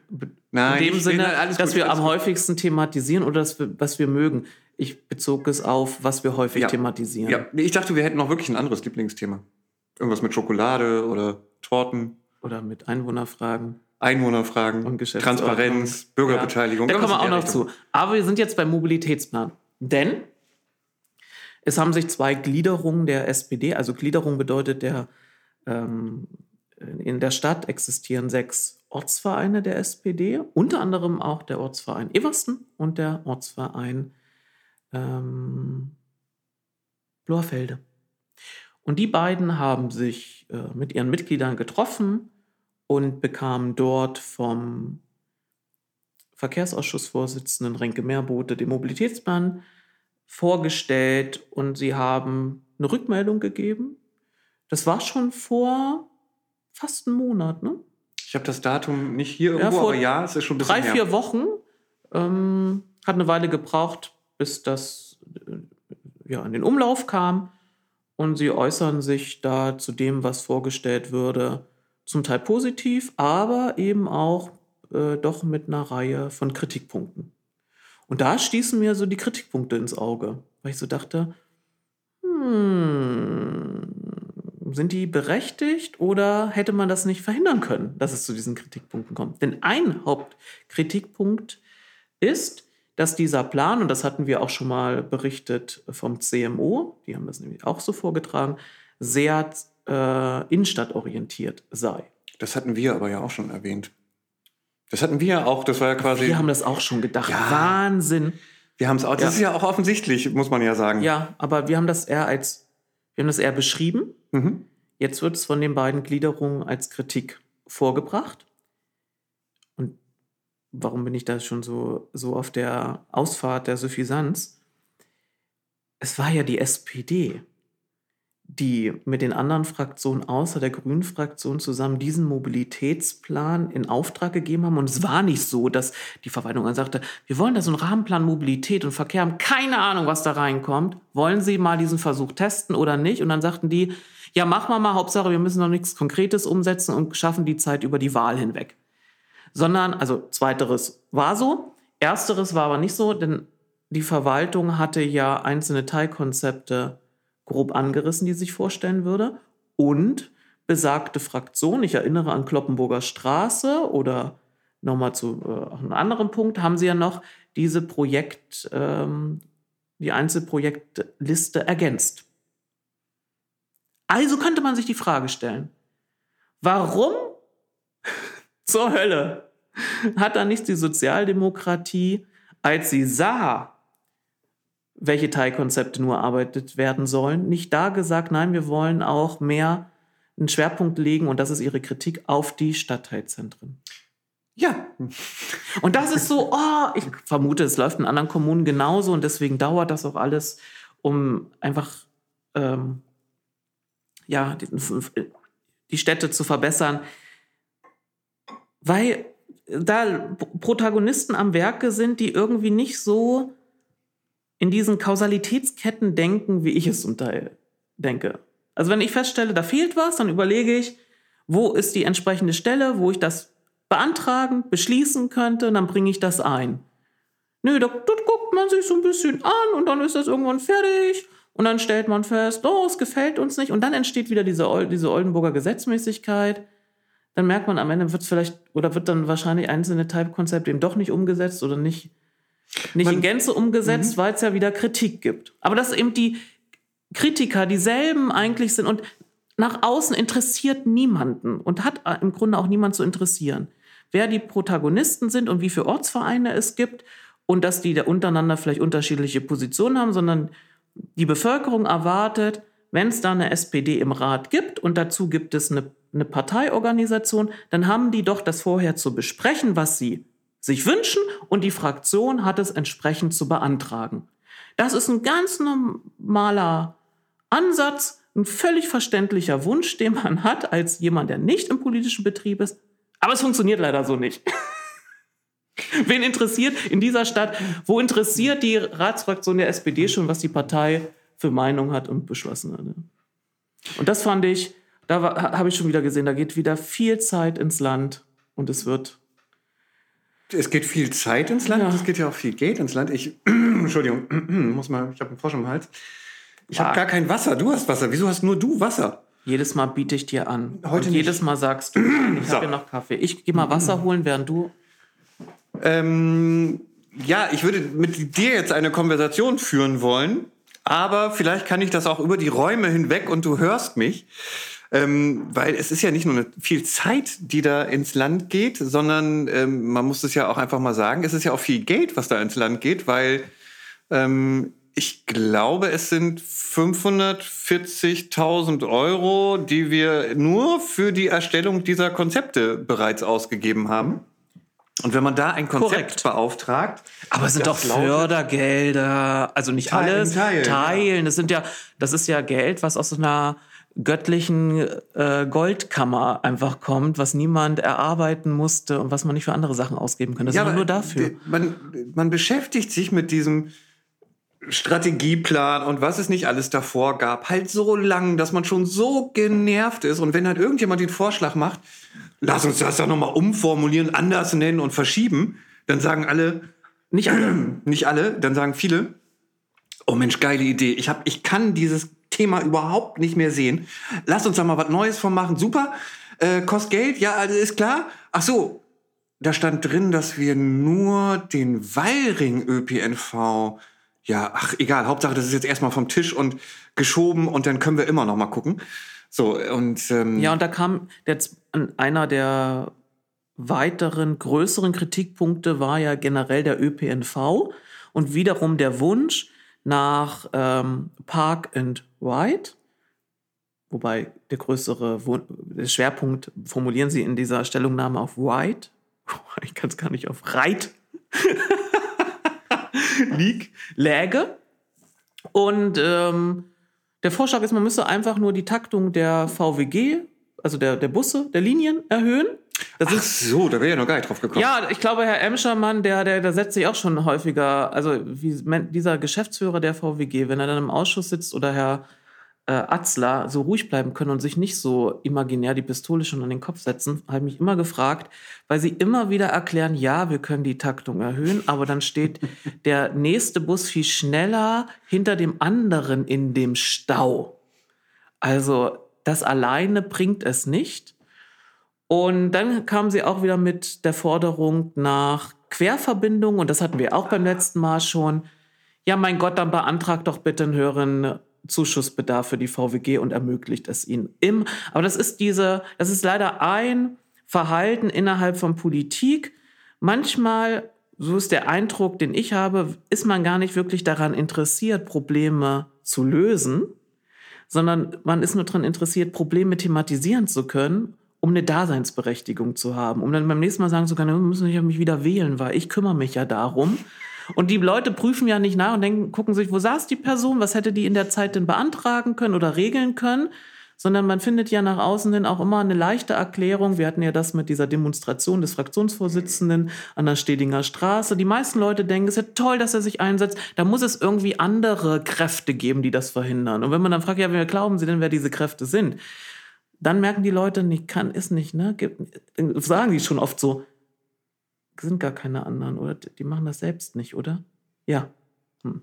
Nein, in dem Sinne, alles dass gut, wir am gut. häufigsten thematisieren oder das, was wir mögen. Ich bezog es auf, was wir häufig Ja. thematisieren. Ja, ich dachte, wir hätten noch wirklich ein anderes Lieblingsthema. Irgendwas mit Schokolade oder Torten, Oder mit Einwohnerfragen. Einwohnerfragen, Und. Transparenz, Bürgerbeteiligung. Da kommen wir auch noch zu. Richtung. Aber wir sind jetzt beim Mobilitätsplan. Denn es haben sich zwei Gliederungen der SPD, also Gliederung bedeutet, der, ähm, in der Stadt existieren sechs Ortsvereine der SPD, unter anderem auch der Ortsverein Eversten und der Ortsverein ähm, Blorfelde. Und die beiden haben sich äh, mit ihren Mitgliedern getroffen und bekamen dort vom Verkehrsausschussvorsitzenden Renke Meerbote den Mobilitätsplan vorgestellt und sie haben eine Rückmeldung gegeben. Das war schon vor fast einem Monat, ne? Ich habe das Datum nicht hier irgendwo, vor aber ja, es ist schon ein bisschen Drei, her. vier Wochen. Ähm, hat eine Weile gebraucht, bis das äh, ja, in den Umlauf kam. Und sie äußern sich da zu dem, was vorgestellt würde, zum Teil positiv, aber eben auch äh, doch mit einer Reihe von Kritikpunkten. Und da stießen mir so die Kritikpunkte ins Auge, weil ich so dachte, hm, sind die berechtigt oder hätte man das nicht verhindern können, dass es zu diesen Kritikpunkten kommt? Denn ein Hauptkritikpunkt ist, dass dieser Plan, und das hatten wir auch schon mal berichtet vom CMO, die haben das nämlich auch so vorgetragen, sehr äh, innenstadtorientiert sei. Das hatten wir aber ja auch schon erwähnt. Das hatten wir auch, das war ja quasi. Wir haben das auch schon gedacht. Ja. Wahnsinn. wir haben es auch. Das Ja. ist ja auch offensichtlich, muss man ja sagen. Ja, aber wir haben das eher als, wir haben das eher beschrieben. Mhm. Jetzt wird es von den beiden Gliederungen als Kritik vorgebracht. Und warum bin ich da schon so, so auf der Ausfahrt der Suffisanz? Es war ja die SPD, die mit den anderen Fraktionen außer der Grünen Fraktion zusammen diesen Mobilitätsplan in Auftrag gegeben haben. Und es war nicht so, dass die Verwaltung dann sagte, wir wollen da so einen Rahmenplan Mobilität und Verkehr haben, keine Ahnung, was da reinkommt. Wollen Sie mal diesen Versuch testen oder nicht? Und dann sagten die, ja, machen wir mal, Hauptsache, wir müssen noch nichts Konkretes umsetzen und schaffen die Zeit über die Wahl hinweg. Sondern, also zweiteres war so, ersteres war aber nicht so, denn die Verwaltung hatte ja einzelne Teilkonzepte grob angerissen, die sich vorstellen würde. Und besagte Fraktion, ich erinnere an Kloppenburger Straße oder nochmal zu äh, einem anderen Punkt, haben sie ja noch diese Projekt, ähm, die Einzelprojektliste ergänzt. Also könnte man sich die Frage stellen, warum zur Hölle hat da nicht die Sozialdemokratie, als sie sah, welche Teilkonzepte nur erarbeitet werden sollen, nicht da gesagt, nein, wir wollen auch mehr einen Schwerpunkt legen, und das ist ihre Kritik, auf die Stadtteilzentren. Ja. Und das ist so, oh, ich vermute, es läuft in anderen Kommunen genauso und deswegen dauert das auch alles, um einfach ähm, ja, die, die Städte zu verbessern. Weil da Protagonisten am Werke sind, die irgendwie nicht so in diesen Kausalitätsketten denken, wie ich es zum Teil denke. Also wenn ich feststelle, da fehlt was, dann überlege ich, Wo ist die entsprechende Stelle, wo ich das beantragen, beschließen könnte und dann bringe ich das ein. Nö, da, da guckt man sich so ein bisschen an und dann ist das irgendwann fertig und dann stellt man fest, oh, es gefällt uns nicht und dann entsteht wieder diese, diese Oldenburger Gesetzmäßigkeit. Dann merkt man, am Ende wird es vielleicht oder wird dann wahrscheinlich einzelne Teilkonzepte eben doch nicht umgesetzt oder nicht, nicht man, in Gänze umgesetzt, mhm. weil es ja wieder Kritik gibt. Aber dass eben die Kritiker dieselben eigentlich sind und nach außen interessiert niemanden und hat im Grunde auch niemand zu interessieren. Wer die Protagonisten sind und wie viele Ortsvereine es gibt und dass die da untereinander vielleicht unterschiedliche Positionen haben, sondern die Bevölkerung erwartet, wenn es da eine SPD im Rat gibt und dazu gibt es eine, eine Parteiorganisation, dann haben die doch das vorher zu besprechen, was sie sich wünschen und die Fraktion hat es entsprechend zu beantragen. Das ist ein ganz normaler Ansatz, ein völlig verständlicher Wunsch, den man hat als jemand, der nicht im politischen Betrieb ist. Aber es funktioniert leider so nicht. Wen interessiert in dieser Stadt, wo interessiert die Ratsfraktion der SPD schon, was die Partei für Meinung hat und beschlossen hat? Und das fand ich, da habe ich schon wieder gesehen, da geht wieder viel Zeit ins Land und es wird. Es geht viel Zeit ins Land, ja. es geht ja auch viel Geld ins Land. Ich, Entschuldigung, muss mal, ich habe einen Frosch im Hals. Ich habe gar kein Wasser. Du hast Wasser. Wieso hast nur du Wasser? Jedes Mal biete ich dir an. Heute Und jedes Mal sagst du, ich so. habe noch Kaffee. Ich gehe mal Wasser holen, während du. Ähm, ja, ich würde mit dir jetzt eine Konversation führen wollen, aber vielleicht kann ich das auch über die Räume hinweg und du hörst mich. Ähm, weil es ist ja nicht nur eine viel Zeit, die da ins Land geht, sondern ähm, man muss es ja auch einfach mal sagen, es ist ja auch viel Geld, was da ins Land geht, weil ähm, ich glaube, es sind 540.000 Euro, die wir nur für die Erstellung dieser Konzepte bereits ausgegeben haben. Und wenn man da ein Konzept Korrekt. beauftragt. Aber es sind doch Fördergelder, also nicht teilen, alles. Teilen, teilen. Das sind ja, das ist ja Geld, was aus so einer göttlichen äh, Goldkammer einfach kommt, was niemand erarbeiten musste und was man nicht für andere Sachen ausgeben kann. Das ja, ist nur dafür. Man, man beschäftigt sich mit diesem Strategieplan und was es nicht alles davor gab, halt so lang, dass man schon so genervt ist. Und wenn halt irgendjemand den Vorschlag macht, lass uns das doch nochmal umformulieren, anders nennen und verschieben, dann sagen alle, nicht alle, nicht alle, dann sagen viele, oh Mensch, geile Idee, ich, hab, ich kann dieses Thema überhaupt nicht mehr sehen. Lass uns da mal was Neues von machen. Super, äh, kostet Geld, ja, also ist klar. Ach so, da stand drin, dass wir nur den Wallring ÖPNV ja, ach egal, Hauptsache das ist jetzt erstmal vom Tisch und geschoben und dann können wir immer noch mal gucken. So und ähm ja und da kam jetzt einer der weiteren größeren Kritikpunkte war ja generell der ÖPNV und wiederum der Wunsch nach ähm, Park and Ride, wobei der größere der Schwerpunkt formulieren Sie in dieser Stellungnahme auf Ride. Ich kann es gar nicht auf Ride lieg, läge. Und ähm, der Vorschlag ist, man müsste einfach nur die Taktung der VWG, also der, der Busse, der Linien erhöhen. Das Ach ist, so, da wäre ja noch gar nicht drauf gekommen. Ja, ich glaube, Herr Emschermann, der, der, der setzt sich auch schon häufiger, also wie dieser Geschäftsführer der VWG, wenn er dann im Ausschuss sitzt oder Herr äh, Atzler so ruhig bleiben können und sich nicht so imaginär die Pistole schon an den Kopf setzen, habe ich mich immer gefragt, weil sie immer wieder erklären, ja, wir können die Taktung erhöhen, aber dann steht der nächste Bus viel schneller hinter dem anderen in dem Stau. Also das alleine bringt es nicht. Und dann kam sie auch wieder mit der Forderung nach Querverbindungen, und das hatten wir auch beim letzten Mal schon. Ja, mein Gott, dann beantragt doch bitte einen höheren Zuschussbedarf für die VWG und ermöglicht es ihnen im. Aber das ist diese, das ist leider ein Verhalten innerhalb von Politik. Manchmal, so ist der Eindruck, den ich habe, ist man gar nicht wirklich daran interessiert, Probleme zu lösen, sondern man ist nur daran interessiert, Probleme thematisieren zu können, um eine Daseinsberechtigung zu haben, um dann beim nächsten Mal sagen zu können, wir müssen nicht mich wieder wählen, weil ich kümmere mich ja darum. Und die Leute prüfen ja nicht nach und denken, gucken sich, wo saß die Person, was hätte die in der Zeit denn beantragen können oder regeln können, sondern man findet ja nach außen hin auch immer eine leichte Erklärung. Wir hatten ja das mit dieser Demonstration des Fraktionsvorsitzenden an der Stedinger Straße. Die meisten Leute denken, es ist ja toll, dass er sich einsetzt. Da muss es irgendwie andere Kräfte geben, die das verhindern. Und wenn man dann fragt, ja, wer glauben Sie denn, wer diese Kräfte sind? dann merken die Leute, ich kann, ist nicht, ne? Sagen die schon oft so, sind gar keine anderen oder die machen das selbst nicht, oder? Ja. Hm.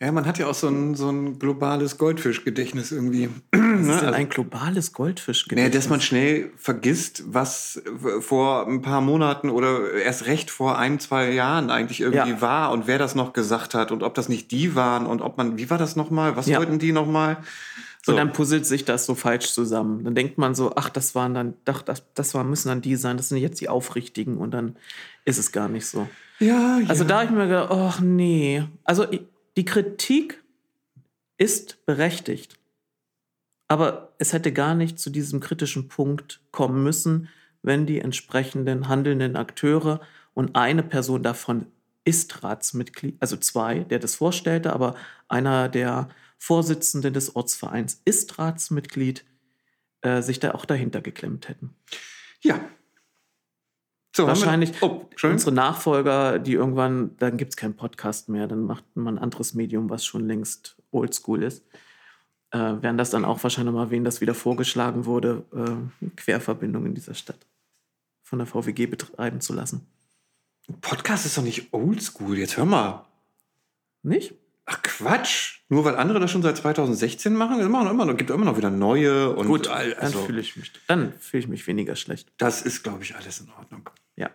Ja, man hat ja auch so ein, so ein globales Goldfischgedächtnis irgendwie. Was Ne? ist denn Also- ein globales Goldfischgedächtnis? dass man schnell vergisst, was vor ein paar Monaten oder erst recht vor ein, zwei Jahren eigentlich irgendwie Ja. war und wer das noch gesagt hat und ob das nicht die waren und ob man, wie war das nochmal? Was Ja. wollten die nochmal? So. Und dann puzzelt sich das so falsch zusammen. Dann denkt man so, ach, das waren dann, doch, das, das waren, müssen dann die sein, das sind jetzt die Aufrichtigen und dann ist es gar nicht so. ja, ja. Also da habe ich mir gedacht, ach nee. Also die Kritik ist berechtigt. Aber es hätte gar nicht zu diesem kritischen Punkt kommen müssen, wenn die entsprechenden handelnden Akteure und eine Person davon ist Ratsmitglied, also zwei, der das vorstellte, aber einer der Vorsitzenden des Ortsvereins ist Ratsmitglied, äh, sich da auch dahinter geklemmt hätten. ja. So, haben wir- Wahrscheinlich Oh, unsere Nachfolger, die irgendwann, dann gibt es keinen Podcast mehr, dann macht man ein anderes Medium, was schon längst oldschool ist. Äh, werden das dann auch wahrscheinlich mal wen das wieder vorgeschlagen wurde, äh, Querverbindungen in dieser Stadt von der VWG betreiben zu lassen. Podcast ist doch nicht oldschool. Jetzt hör mal. Nicht? Ach Quatsch. Nur weil andere das schon seit 2016 machen, es machen immer noch, gibt immer noch wieder neue und Gut, all- dann also, fühle ich mich, dann fühle ich mich weniger schlecht. das ist, glaube ich, alles in Ordnung. Ja.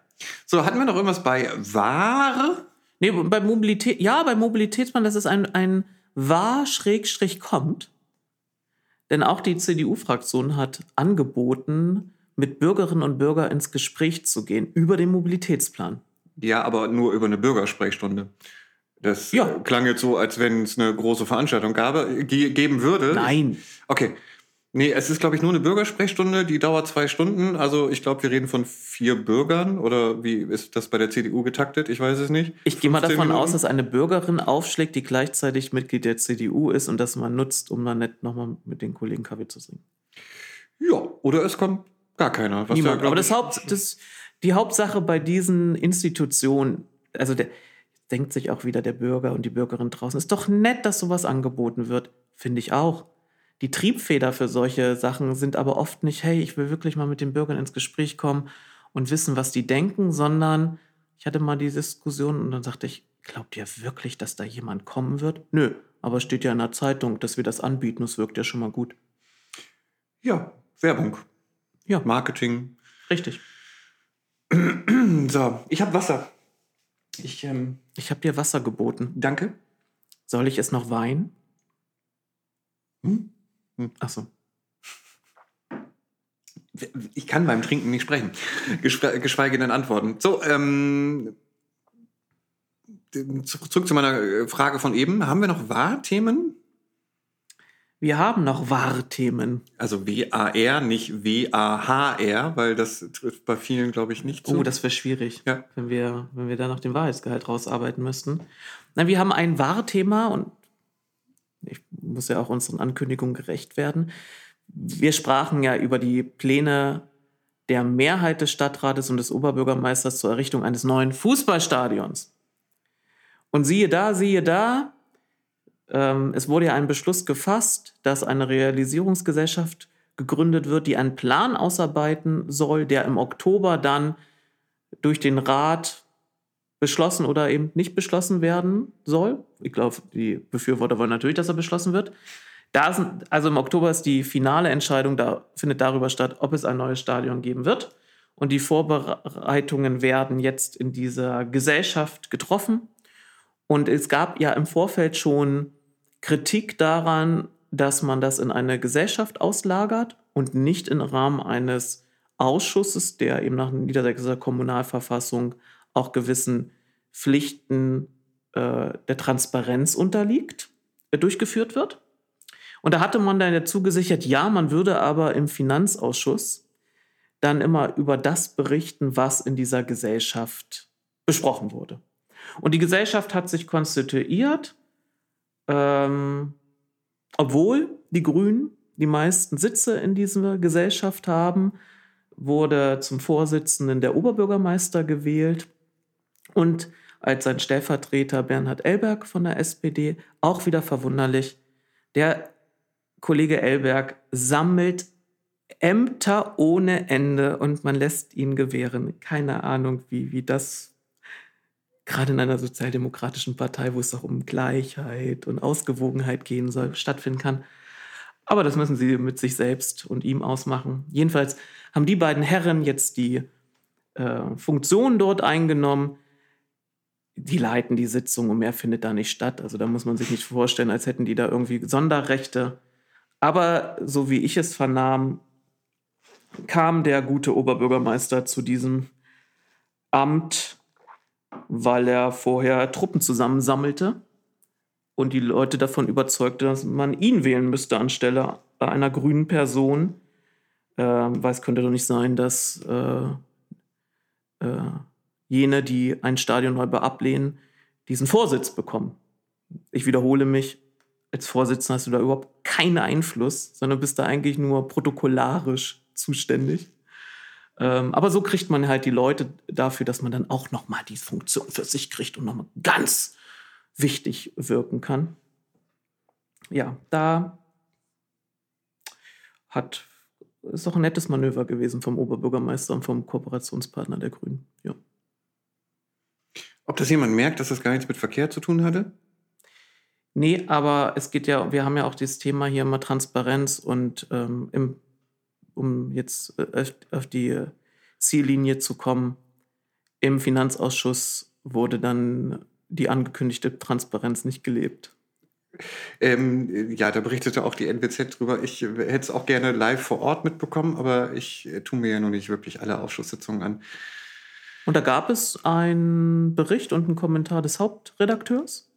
So, hatten wir noch irgendwas bei Ware? Nee, bei Mobilität, ja, bei Mobilitätsplan, das ist ein, ein wahr Schrägstrich kommt. Denn auch die CDU-Fraktion hat angeboten, mit Bürgerinnen und Bürgern ins Gespräch zu gehen über den Mobilitätsplan. Ja, aber nur über eine Bürgersprechstunde. Das Ja. äh, klang jetzt so, als wenn es eine große Veranstaltung gab, ge geben würde. Nein. Okay. Nee, es ist, glaube ich, nur eine Bürgersprechstunde, die dauert zwei Stunden. Also ich glaube, wir reden von vier Bürgern. Oder wie ist das bei der CDU getaktet? Ich weiß es nicht. Ich gehe mal 15 davon Minuten? aus, dass eine Bürgerin aufschlägt, die gleichzeitig Mitglied der CDU ist und das man nutzt, um dann nicht nochmal mit den Kollegen Kaffee zu trinken. Ja, oder es kommt gar keiner. Was Niemand. ja, glaub Aber das Haupt, das, die Hauptsache bei diesen Institutionen, also der, denkt sich auch wieder der Bürger und die Bürgerin draußen, ist doch nett, dass sowas angeboten wird. Finde ich auch. Die Triebfeder für solche Sachen sind aber oft nicht, hey, ich will wirklich mal mit den Bürgern ins Gespräch kommen und wissen, was die denken, sondern ich hatte mal die Diskussion und dann sagte ich, glaubt ihr wirklich, dass da jemand kommen wird? Nö, aber es steht ja in der Zeitung, dass wir das anbieten, das wirkt ja schon mal gut. Ja, Werbung, Ja, Marketing. richtig. So, ich habe Wasser. Ich, ähm, Ich habe dir Wasser geboten. danke. Soll ich es noch weinen? Hm? Achso. Ich kann beim Trinken nicht sprechen, geschwe- geschweige denn antworten. So, ähm, zu- zurück zu meiner äh, Frage von eben. Haben wir noch Wahrthemen? Wir haben noch Wahrthemen. Also W-A-R, nicht W-A-H-R, weil das trifft bei vielen, glaube ich, nicht zu. Oh, das wäre schwierig, Ja. wenn, wir, wenn wir da noch den Wahrheitsgehalt rausarbeiten müssten. Na, wir haben ein Wahrthema und ich muss ja auch unseren Ankündigungen gerecht werden. Wir sprachen ja über die Pläne der Mehrheit des Stadtrates und des Oberbürgermeisters zur Errichtung eines neuen Fußballstadions. Und siehe da, siehe da, ähm, es wurde ja ein Beschluss gefasst, dass eine Realisierungsgesellschaft gegründet wird, die einen Plan ausarbeiten soll, der im Oktober dann durch den Rat beschlossen oder eben nicht beschlossen werden soll. Ich glaube, die Befürworter wollen natürlich, dass er beschlossen wird. Sind, also im Oktober ist die finale Entscheidung, da findet darüber statt, ob es ein neues Stadion geben wird. Und die Vorbereitungen werden jetzt in dieser Gesellschaft getroffen. Und es gab ja im Vorfeld schon Kritik daran, dass man das in eine Gesellschaft auslagert und nicht im Rahmen eines Ausschusses, der eben nach niedersächsischer Kommunalverfassung auch gewissen Pflichten äh, der Transparenz unterliegt, äh, durchgeführt wird. Und da hatte man dann ja zugesichert, ja, man würde aber im Finanzausschuss dann immer über das berichten, was in dieser Gesellschaft besprochen wurde. Und die Gesellschaft hat sich konstituiert, ähm, obwohl die Grünen die meisten Sitze in dieser Gesellschaft haben, wurde zum Vorsitzenden der Oberbürgermeister gewählt und als sein Stellvertreter Bernhard Elberg von der SPD, auch wieder verwunderlich, der Kollege Elberg sammelt Ämter ohne Ende und man lässt ihn gewähren. Keine Ahnung, wie, wie das gerade in einer sozialdemokratischen Partei, wo es auch um Gleichheit und Ausgewogenheit gehen soll, stattfinden kann. Aber das müssen sie mit sich selbst und ihm ausmachen. Jedenfalls haben die beiden Herren jetzt die äh, Funktion dort eingenommen. Die leiten die Sitzung und mehr findet da nicht statt. Also da muss man sich nicht vorstellen, als hätten die da irgendwie Sonderrechte. Aber so wie ich es vernahm, kam der gute Oberbürgermeister zu diesem Amt, weil er vorher Truppen zusammensammelte und die Leute davon überzeugte, dass man ihn wählen müsste anstelle einer grünen Person. Äh, weil es könnte doch nicht sein, dass äh, äh, jene, die ein Stadionräuber ablehnen, diesen Vorsitz bekommen. Ich wiederhole mich, als Vorsitzender hast du da überhaupt keinen Einfluss, sondern bist da eigentlich nur protokollarisch zuständig. Ähm, aber so kriegt man halt die Leute dafür, dass man dann auch nochmal die Funktion für sich kriegt und nochmal ganz wichtig wirken kann. Ja, da hat ist doch ein nettes Manöver gewesen vom Oberbürgermeister und vom Kooperationspartner der Grünen. Ja. Ob das jemand merkt, dass das gar nichts mit Verkehr zu tun hatte? Nee, aber es geht ja, wir haben ja auch dieses Thema hier immer Transparenz und ähm, im, um jetzt äh, auf die Ziellinie zu kommen, im Finanzausschuss wurde dann die angekündigte Transparenz nicht gelebt. Ähm, ja, da berichtete auch die NWZ drüber. Ich hätte es auch gerne live vor Ort mitbekommen, aber ich äh, tue mir ja noch nicht wirklich alle Ausschusssitzungen an. Und da gab es einen Bericht und einen Kommentar des Hauptredakteurs,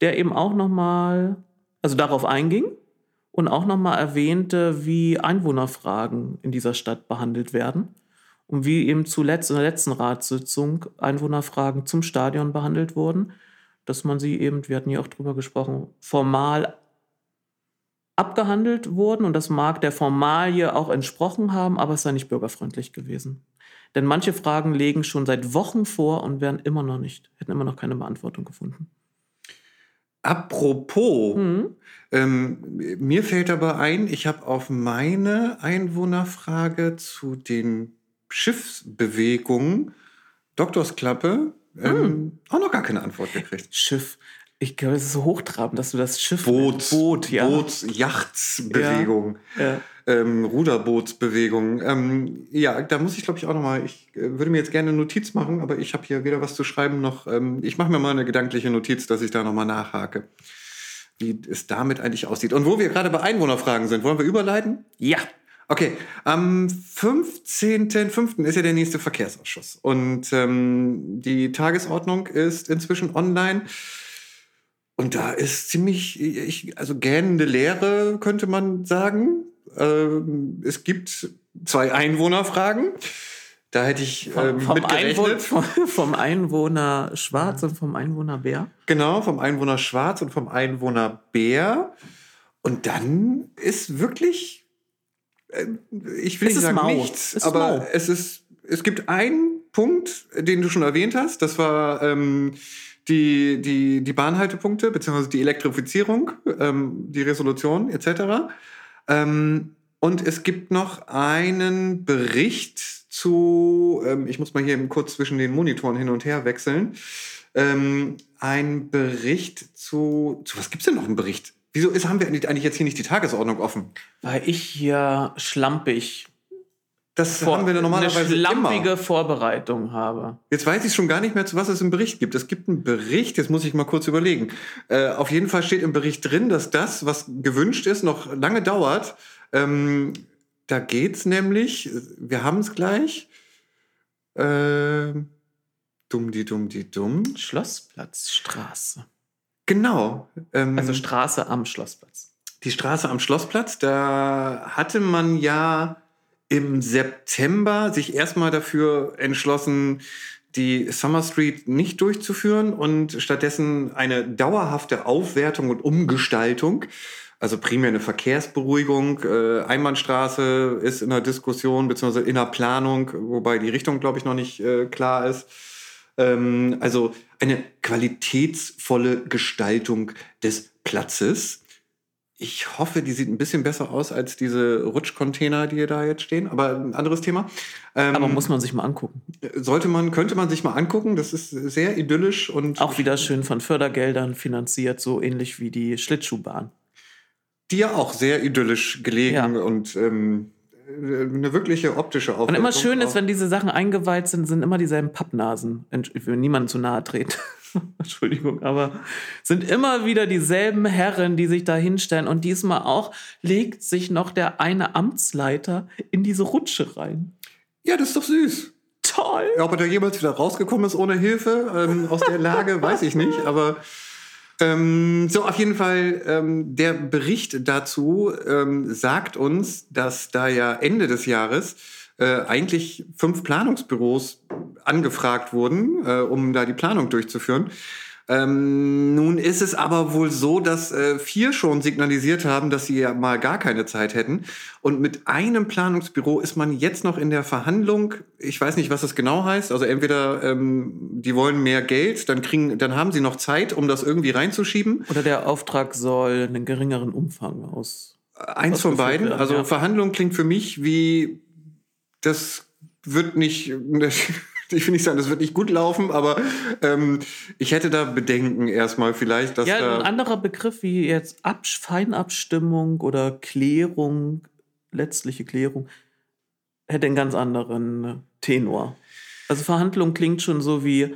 der eben auch nochmal, also darauf einging und auch nochmal erwähnte, wie Einwohnerfragen in dieser Stadt behandelt werden und wie eben zuletzt in der letzten Ratssitzung Einwohnerfragen zum Stadion behandelt wurden dass man sie eben, wir hatten ja auch drüber gesprochen, formal abgehandelt wurden und das mag der Formalie auch entsprochen haben, aber es sei nicht bürgerfreundlich gewesen. Denn manche Fragen legen schon seit Wochen vor und werden immer noch nicht, hätten immer noch keine Beantwortung gefunden. Apropos, mhm. Ähm, mir fällt aber ein, ich habe auf meine Einwohnerfrage zu den Schiffsbewegungen Doktorsklappe ähm, hm. auch noch gar keine Antwort gekriegt. Schiff. Ich glaube, es ist so hochtrabend, dass du das Schiff. Boot. Boot, ja. Boot, Yachtsbewegung. Ja. ja. Ähm, Ruderbootsbewegung. Ähm, ja, da muss ich, glaube ich, auch noch mal. Ich äh, würde mir jetzt gerne eine Notiz machen, aber ich habe hier weder was zu schreiben noch. Ähm, ich mache mir mal eine gedankliche Notiz, dass ich da noch mal nachhake, wie es damit eigentlich aussieht. Und wo wir gerade bei Einwohnerfragen sind, wollen wir überleiten? Ja. Okay, am 15.05. ist ja der nächste Verkehrsausschuss. Und ähm, die Tagesordnung ist inzwischen online. Und da ist ziemlich, ich, also gähnende Leere, könnte man sagen. Ähm, es gibt zwei Einwohnerfragen. Da hätte ich ähm, vom, vom, Einwohner, vom, vom, Einwohner Schwarz und vom Einwohner Bär. Genau, vom Einwohner Schwarz und vom Einwohner Bär. Und dann ist wirklich äh, ich will es nicht sagen mau. nichts, es aber mau. es ist, es gibt einen Punkt, den du schon erwähnt hast. Das war ähm, die, die, die Bahnhaltepunkte, beziehungsweise die Elektrifizierung, ähm, die Resolution etc. Ähm, und es gibt noch einen Bericht zu, ähm, ich muss mal hier kurz zwischen den Monitoren hin und her wechseln, ähm, ein Bericht zu, zu was gibt es denn noch einen Bericht? Wieso ist, haben wir eigentlich jetzt hier nicht die Tagesordnung offen? Weil ich hier schlampig das vor, haben wir normalerweise eine schlampige immer. Vorbereitung habe. Jetzt weiß ich schon gar nicht mehr, zu was es im Bericht gibt. Es gibt einen Bericht, jetzt muss ich mal kurz überlegen. Äh, auf jeden Fall steht im Bericht drin, dass das, was gewünscht ist, noch lange dauert. Ähm, da geht's nämlich, wir haben es gleich. Äh, dumm, die dumm, die dumm. Schlossplatzstraße. Genau. Ähm, also Straße am Schlossplatz. Die Straße am Schlossplatz, da hatte man ja im September sich erstmal dafür entschlossen, die Summer Street nicht durchzuführen und stattdessen eine dauerhafte Aufwertung und Umgestaltung, also primär eine Verkehrsberuhigung. Äh, Einbahnstraße ist in der Diskussion beziehungsweise in der Planung, wobei die Richtung, glaube ich, noch nicht äh, klar ist. Ähm, also eine qualitätsvolle Gestaltung des Platzes. Ich hoffe, die sieht ein bisschen besser aus als diese Rutschcontainer, die hier da jetzt stehen. Aber ein anderes Thema. Ähm, Aber muss man sich mal angucken. sollte man, könnte man sich mal angucken. Das ist sehr idyllisch und Auch wieder schön von Fördergeldern finanziert, so ähnlich wie die Schlittschuhbahn. Ja auch sehr idyllisch gelegen Ja. und ähm, eine wirkliche optische Aufwertung. Und immer schön ist, wenn diese Sachen eingeweiht sind, sind immer dieselben Pappnasen. Ich will niemandem zu nahe treten. Entschuldigung, aber sind immer wieder dieselben Herren, die sich da hinstellen. Und diesmal auch legt sich noch der eine Amtsleiter in diese Rutsche rein. Ja, das ist doch süß. Toll! Ja, Ob er da jemals wieder rausgekommen ist ohne Hilfe ähm, aus der Lage, weiß ich nicht. Aber ähm, so, auf jeden Fall, ähm, der Bericht dazu ähm, sagt uns, dass da ja Ende des Jahres äh, eigentlich fünf Planungsbüros angefragt wurden, äh, um da die Planung durchzuführen. Ähm, nun ist es aber wohl so, dass äh, vier schon signalisiert haben, dass sie ja mal gar keine Zeit hätten. Und mit einem Planungsbüro ist man jetzt noch in der Verhandlung. Ich weiß nicht, was das genau heißt. Also entweder ähm, die wollen mehr Geld, dann kriegen, dann haben sie noch Zeit, um das irgendwie reinzuschieben. Oder der Auftrag soll einen geringeren Umfang aus. Eins von beiden. werden, Also ja. Verhandlung klingt für mich wie das wird nicht. Ich will nicht sagen, das wird nicht gut laufen, aber ähm, ich hätte da Bedenken erstmal vielleicht, dass Ja, da ein anderer Begriff wie jetzt Absch Feinabstimmung oder Klärung, letztliche Klärung, hätte einen ganz anderen Tenor. Also Verhandlung klingt schon so wie,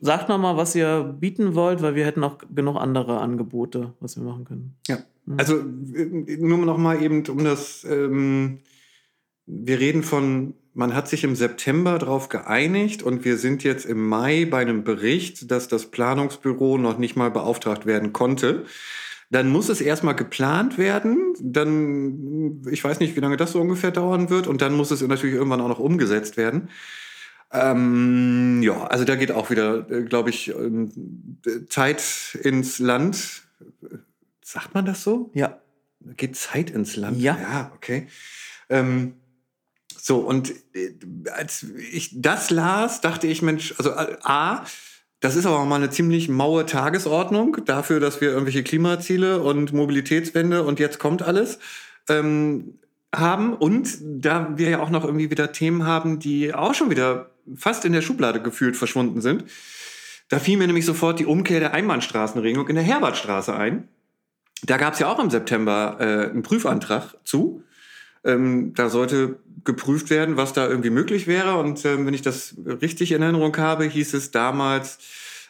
sagt noch mal, was ihr bieten wollt, weil wir hätten auch genug andere Angebote, was wir machen können. Ja, also äh, nur noch mal eben um das. Ähm, wir reden von, man hat sich im September darauf geeinigt und wir sind jetzt im Mai bei einem Bericht, dass das Planungsbüro noch nicht mal beauftragt werden konnte. Dann muss es erstmal geplant werden, dann, ich weiß nicht, wie lange das so ungefähr dauern wird, und dann muss es natürlich irgendwann auch noch umgesetzt werden. Ähm, ja, also da geht auch wieder, glaube ich, ähm, Zeit ins Land. Sagt man das so? Ja, Da geht Zeit ins Land. Ja. Ja, okay. Ähm, so, und äh, als ich das las, dachte ich, Mensch, also äh, A, das ist aber mal eine ziemlich maue Tagesordnung dafür, dass wir irgendwelche Klimaziele und Mobilitätswende und jetzt kommt alles ähm, haben. Und da wir ja auch noch irgendwie wieder Themen haben, die auch schon wieder fast in der Schublade gefühlt verschwunden sind, da fiel mir nämlich sofort die Umkehr der Einbahnstraßenregelung in der Herbertstraße ein. Da gab es ja auch im September äh, einen Prüfantrag zu. Ähm, da sollte geprüft werden, was da irgendwie möglich wäre. Und ähm, wenn ich das richtig in Erinnerung habe, hieß es damals,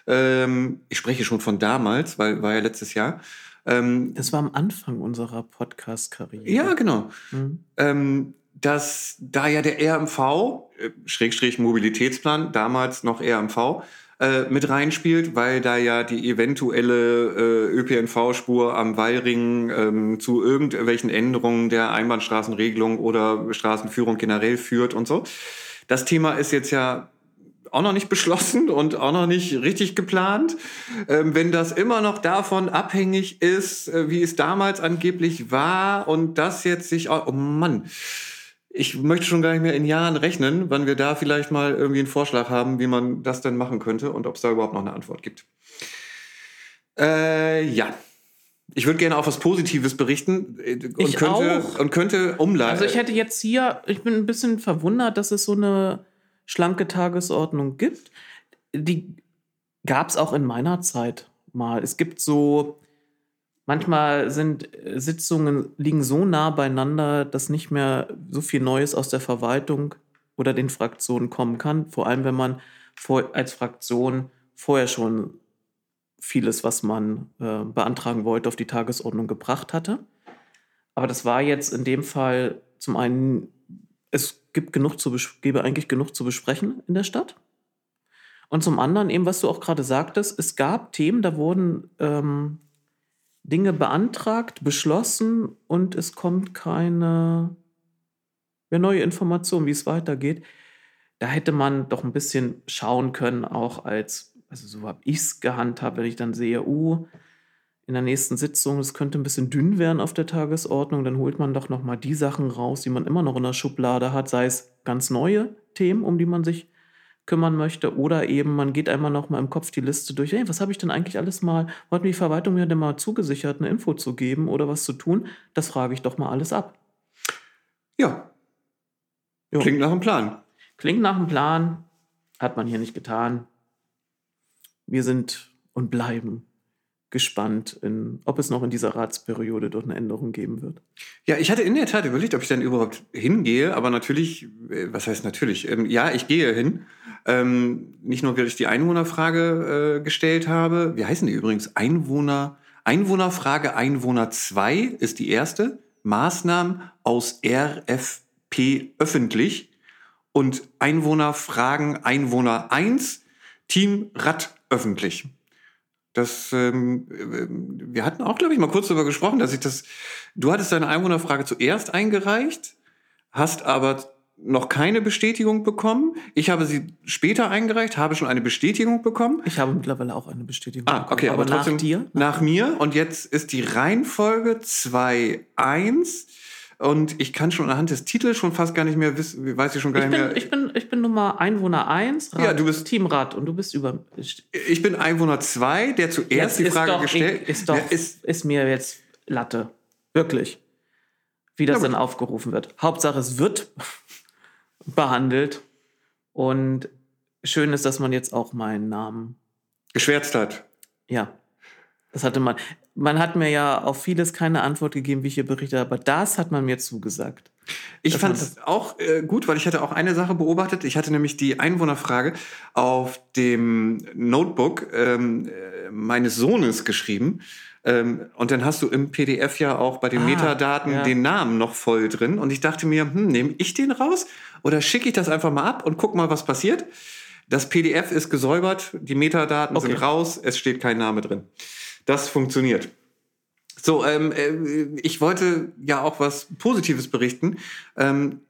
ähm, ich spreche schon von damals, weil war ja letztes Jahr. Ähm, das war am Anfang unserer Podcast-Karriere. ja, genau. Mhm. Ähm, dass da ja der RMV, äh, Schrägstrich Mobilitätsplan, damals noch RMV, äh, mit reinspielt, weil da ja die eventuelle äh, ÖPNV-Spur am Wallring ähm, zu irgendwelchen Änderungen der Einbahnstraßenregelung oder Straßenführung generell führt und so. Das Thema ist jetzt ja auch noch nicht beschlossen und auch noch nicht richtig geplant. Ähm, wenn das immer noch davon abhängig ist, äh, wie es damals angeblich war und das jetzt sich, auch, oh Mann, ich möchte schon gar nicht mehr in Jahren rechnen, wann wir da vielleicht mal irgendwie einen Vorschlag haben, wie man das denn machen könnte und ob es da überhaupt noch eine Antwort gibt. Äh, ja. Ich würde gerne auch was Positives berichten äh, und Ich könnte, auch. und könnte umleiten. Also ich hätte jetzt hier, ich bin ein bisschen verwundert, dass es so eine schlanke Tagesordnung gibt. Die gab es auch in meiner Zeit mal. Es gibt so, manchmal sind äh, Sitzungen liegen so nah beieinander, dass nicht mehr so viel Neues aus der Verwaltung oder den Fraktionen kommen kann. Vor allem, wenn man vor, als Fraktion vorher schon vieles, was man äh, beantragen wollte, auf die Tagesordnung gebracht hatte. Aber das war jetzt in dem Fall zum einen, es gibt genug zu gäbe eigentlich genug zu besprechen in der Stadt. Und zum anderen eben, was du auch gerade sagtest, es gab Themen, da wurden ähm, Dinge beantragt, beschlossen und es kommt keine ja, neue Information, wie es weitergeht. Da hätte man doch ein bisschen schauen können, auch als, also so habe ich es gehandhabt, wenn ich dann sehe, uh, in der nächsten Sitzung, es könnte ein bisschen dünn werden auf der Tagesordnung, dann holt man doch nochmal die Sachen raus, die man immer noch in der Schublade hat, sei es ganz neue Themen, um die man sich kümmern möchte. Oder eben, man geht einmal noch mal im Kopf die Liste durch. Hey, was habe ich denn eigentlich alles mal, wollte mir die Verwaltung mir denn mal zugesichert, eine Info zu geben oder was zu tun? Das frage ich doch mal alles ab. Ja. Jo. Klingt nach einem Plan. Klingt nach einem Plan, hat man hier nicht getan. Wir sind und bleiben gespannt, in, ob es noch in dieser Ratsperiode dort eine Änderung geben wird. Ja, ich hatte in der Tat überlegt, ob ich dann überhaupt hingehe, aber natürlich, äh, was heißt natürlich? Ähm, ja, ich gehe hin. Ähm, nicht nur, weil ich die Einwohnerfrage äh, gestellt habe. Wie heißen die übrigens? Einwohner, Einwohnerfrage Einwohner 2 ist die erste. Maßnahmen aus RFP öffentlich. Und Einwohnerfragen Einwohner 1, Team Rad öffentlich. Das, ähm, äh, wir hatten auch, glaube ich, mal kurz darüber gesprochen, dass ich das, du hattest deine Einwohnerfrage zuerst eingereicht, hast aber noch keine Bestätigung bekommen. Ich habe sie später eingereicht, habe schon eine Bestätigung bekommen. Ich habe mittlerweile auch eine Bestätigung. Ah, bekommen, okay, aber, trotzdem nach dir? Nach mir. Und jetzt ist die Reihenfolge 2-1. Und ich kann schon anhand des Titels schon fast gar nicht mehr wissen, weiß ich schon gar Ich nicht bin, mehr. ich, bin, ich bin Nummer Einwohner 1, Ja, du bist- Teamrat und du bist über. Ich bin Einwohner 2, der zuerst Jetzt die Frage doch, gestellt Ist, doch, Ja, ist, ist mir jetzt Latte. Wirklich. Wie das gut. dann aufgerufen wird. Hauptsache, es wird behandelt. Und schön ist, dass man jetzt auch meinen Namen. geschwärzt hat. Ja. Das hatte man. Man hat mir ja auf vieles keine Antwort gegeben, wie ich hier berichte, aber das hat man mir zugesagt. Ich Das fand es auch äh, gut, weil ich hatte auch eine Sache beobachtet. Ich hatte nämlich die Einwohnerfrage auf dem Notebook ähm, äh, meines Sohnes geschrieben. Ähm, und dann hast du im PDF ja auch bei den Ah, Metadaten ja. den Namen noch voll drin. Und ich dachte mir, hm, nehme ich den raus oder schicke ich das einfach mal ab und guck mal, was passiert? Das PDF ist gesäubert, die Metadaten Okay. sind raus, es steht kein Name drin. Das funktioniert. So, ähm, äh, ich wollte ja auch was Positives berichten. Ähm,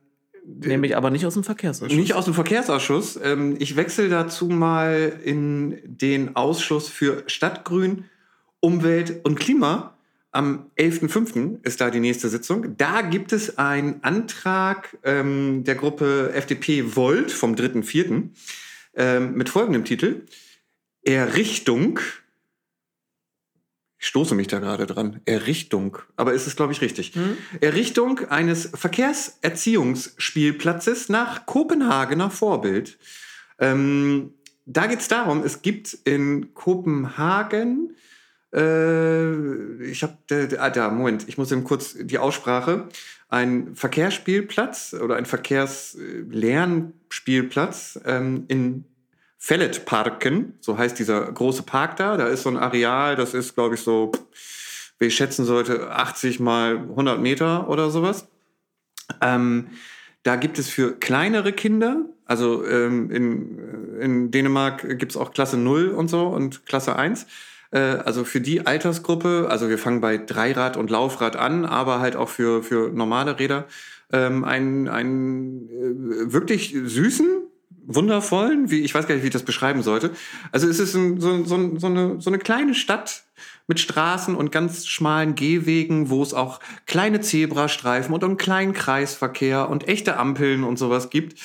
Nämlich aber nicht aus dem Verkehrsausschuss. nicht aus dem Verkehrsausschuss. Ähm, ich wechsle dazu mal in den Ausschuss für Stadtgrün, Umwelt und Klima. Am 11.05. ist da die nächste Sitzung. Da gibt es einen Antrag ähm, der Gruppe FDP Volt vom 3.04. Ähm, mit folgendem Titel. Errichtung. Ich stoße mich da gerade dran. Errichtung. Aber ist es, glaube ich, richtig. Hm? Errichtung eines Verkehrserziehungsspielplatzes nach Kopenhagener Vorbild. Ähm, da geht es darum, es gibt in Kopenhagen, äh, ich habe, ah, da, Moment, ich muss eben kurz die Aussprache, ein Verkehrsspielplatz oder ein Verkehrslernspielplatz ähm, in Felletparken, so heißt dieser große Park da. Da ist so ein Areal, das ist, glaube ich, so, wie ich schätzen sollte, 80 mal 100 Meter oder sowas. Ähm, da gibt es für kleinere Kinder, also ähm, in, in Dänemark gibt es auch Klasse 0 und so und Klasse 1. Äh, also für die Altersgruppe, also wir fangen bei Dreirad und Laufrad an, aber halt auch für, für normale Räder, ähm, einen, einen äh, wirklich süßen, wundervollen, wie ich weiß gar nicht, wie ich das beschreiben sollte. Also es ist ein, so, so, so, eine, so eine kleine Stadt mit Straßen und ganz schmalen Gehwegen, wo es auch kleine Zebrastreifen und einen kleinen Kreisverkehr und echte Ampeln und sowas gibt,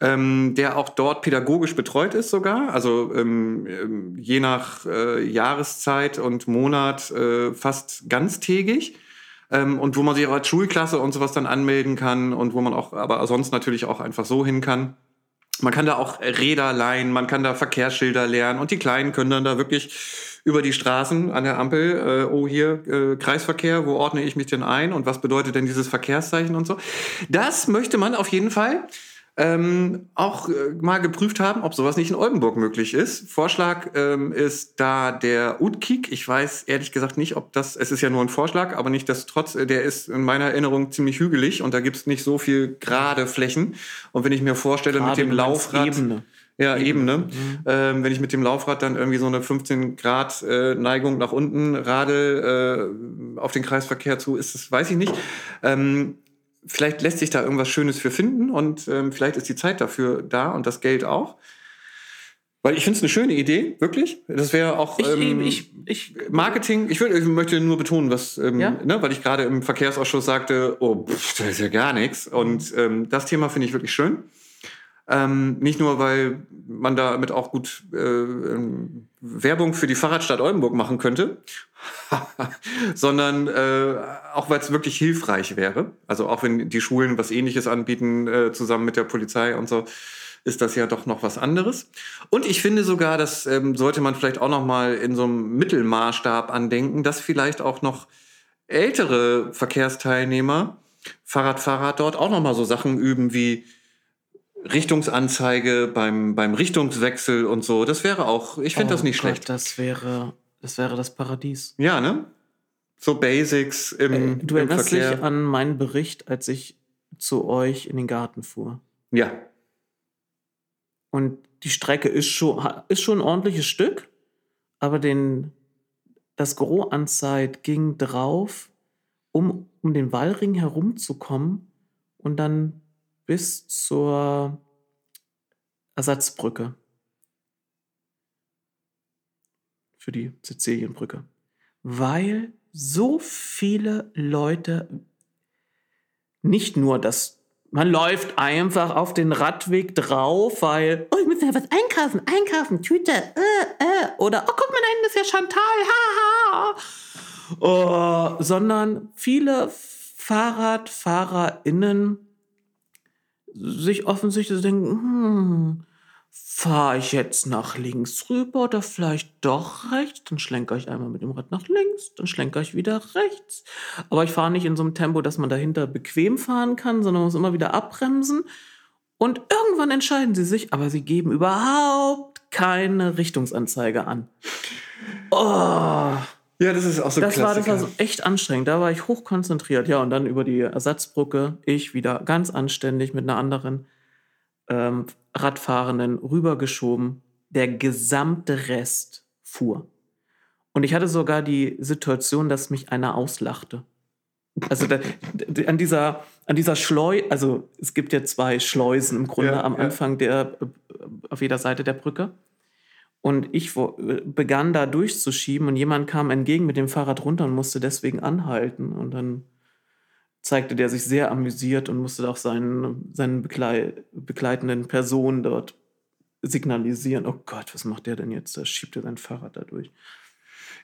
ähm, der auch dort pädagogisch betreut ist sogar. Also ähm, ähm, je nach äh, Jahreszeit und Monat äh, fast ganztägig. Ähm, und wo man sich auch als Schulklasse und sowas dann anmelden kann und wo man auch aber sonst natürlich auch einfach so hin kann. Man kann da auch Räder leihen, man kann da Verkehrsschilder lernen und die Kleinen können dann da wirklich über die Straßen an der Ampel, äh, oh hier äh, Kreisverkehr, wo ordne ich mich denn ein und was bedeutet denn dieses Verkehrszeichen und so. Das möchte man auf jeden Fall ähm, auch äh, mal geprüft haben, ob sowas nicht in Oldenburg möglich ist. Vorschlag ähm, ist da der Utkik. Ich weiß ehrlich gesagt nicht, ob das, es ist ja nur ein Vorschlag, aber nicht das trotz, der ist in meiner Erinnerung ziemlich hügelig und da gibt es nicht so viel gerade Flächen. Und wenn ich mir vorstelle, Gerade mit dem Laufrad. Ebene. Ja, Ebene. Mhm. Ähm, wenn ich mit dem Laufrad dann irgendwie so eine 15 Grad äh, Neigung nach unten radel äh, auf den Kreisverkehr zu, ist das, weiß ich nicht. Ähm, vielleicht lässt sich da irgendwas Schönes für finden und ähm, vielleicht ist die Zeit dafür da und das Geld auch. Weil ich finde es eine schöne Idee, wirklich. Das wäre auch Ich, ähm, ich, ich, Marketing. Ich, würd, ich möchte nur betonen, was, ähm, Ja? ne, weil ich gerade im Verkehrsausschuss sagte, oh, pff, das ist ja gar nichts. Und ähm, das Thema finde ich wirklich schön. Ähm, nicht nur, weil man damit auch gut äh, ähm, Werbung für die Fahrradstadt Oldenburg machen könnte, sondern äh, auch weil es wirklich hilfreich wäre. Also auch wenn die Schulen was ähnliches anbieten, äh, zusammen mit der Polizei und so, ist das ja doch noch was anderes. Und ich finde sogar, das ähm, sollte man vielleicht auch noch mal in so einem Mittelmaßstab andenken, dass vielleicht auch noch ältere Verkehrsteilnehmer, Fahrradfahrer dort auch noch mal so Sachen üben wie Richtungsanzeige beim, beim Richtungswechsel und so. Das wäre auch, ich finde Oh das nicht Gott, schlecht. Das wäre, das wäre das Paradies. Ja, ne? So Basics im, Äh, du im erinnerst Verkehr. dich an meinen Bericht, als ich zu euch in den Garten fuhr. ja, Und die Strecke ist schon, ist schon ein ordentliches Stück, aber den, das Gros an Zeit ging drauf, um, um den Wallring herumzukommen und dann bis zur Ersatzbrücke. Für die Sizilienbrücke. Weil so viele Leute nicht nur das, man läuft einfach auf den Radweg drauf, weil, oh, ich muss ja was einkaufen, einkaufen, Tüte, äh, äh, oder, oh, guck mal, da hinten ist ja Chantal, haha. Oh, sondern viele FahrradfahrerInnen sich offensichtlich denken, hm, fahre ich jetzt nach links rüber oder vielleicht doch rechts? Dann schlenker ich einmal mit dem Rad nach links, dann schlenker ich wieder rechts. Aber ich fahre nicht in so einem Tempo, dass man dahinter bequem fahren kann, sondern muss immer wieder abbremsen. Und irgendwann entscheiden sie sich, aber sie geben überhaupt keine Richtungsanzeige an. Oh. ja, das ist auch so ein Das war, das Klassiker. war so echt anstrengend. Da war ich hochkonzentriert. Ja, und dann über die Ersatzbrücke, ich wieder ganz anständig mit einer anderen ähm, Radfahrenden rübergeschoben. Der gesamte Rest fuhr. Und ich hatte sogar die Situation, dass mich einer auslachte. Also da, an dieser, an dieser Schleu, also es gibt ja zwei Schleusen im Grunde Ja, am ja. Anfang der, äh, auf jeder Seite der Brücke. Und ich wo, begann da durchzuschieben und jemand kam entgegen mit dem Fahrrad runter und musste deswegen anhalten. Und dann zeigte der sich sehr amüsiert und musste auch seinen, seinen Beglei begleitenden Personen dort signalisieren. Oh Gott, was macht der denn jetzt? Da schiebt er sein Fahrrad da durch.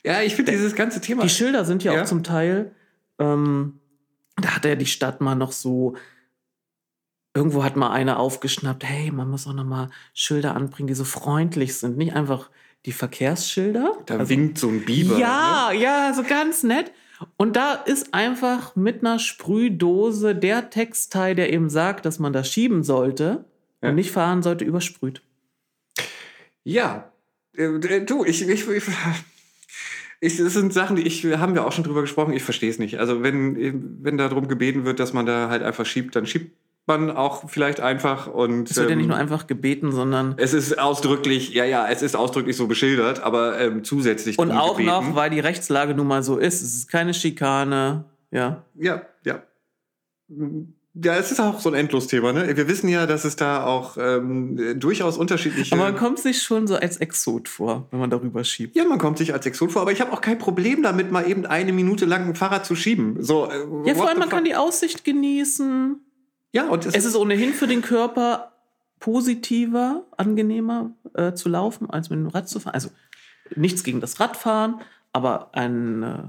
Ja, ich finde dieses ganze Thema. Die Schilder sind ja, Ja. auch zum Teil, ähm, da hat ja die Stadt mal noch so, irgendwo hat mal einer aufgeschnappt, hey, man muss auch noch mal Schilder anbringen, die so freundlich sind, nicht einfach die Verkehrsschilder. da Also- winkt so ein Biber. Ne? ja, ja, so ganz nett. Und da ist einfach mit einer Sprühdose der Textteil, der eben sagt, dass man da schieben sollte Ja. und nicht fahren sollte, übersprüht. Ja, äh, du, ich, ich, ich, ich, das sind Sachen, die ich, haben wir auch schon drüber gesprochen, ich verstehe es nicht. Also wenn, wenn darum gebeten wird, dass man da halt einfach schiebt, dann schiebt man auch vielleicht einfach und Es wird ja nicht ähm, nur einfach gebeten, sondern es ist ausdrücklich, ja, ja, es ist ausdrücklich so beschildert, aber ähm, zusätzlich und auch gebeten. noch, weil die Rechtslage nun mal so ist. Es ist keine Schikane. Ja. Ja, ja. Ja, es ist auch so ein Endlosthema, ne? Wir wissen ja, dass es da auch ähm, durchaus unterschiedliche. Aber man kommt sich schon so als Exot vor, wenn man darüber schiebt. ja, man kommt sich als Exot vor, aber ich habe auch kein Problem damit, mal eben eine Minute lang ein Fahrrad zu schieben. So, äh, Ja, vor allem, man kann die Aussicht genießen. Ja, und es, Es ist ohnehin für den Körper positiver, angenehmer äh, zu laufen, als mit dem Rad zu fahren. Also nichts gegen das Radfahren, aber ein, äh,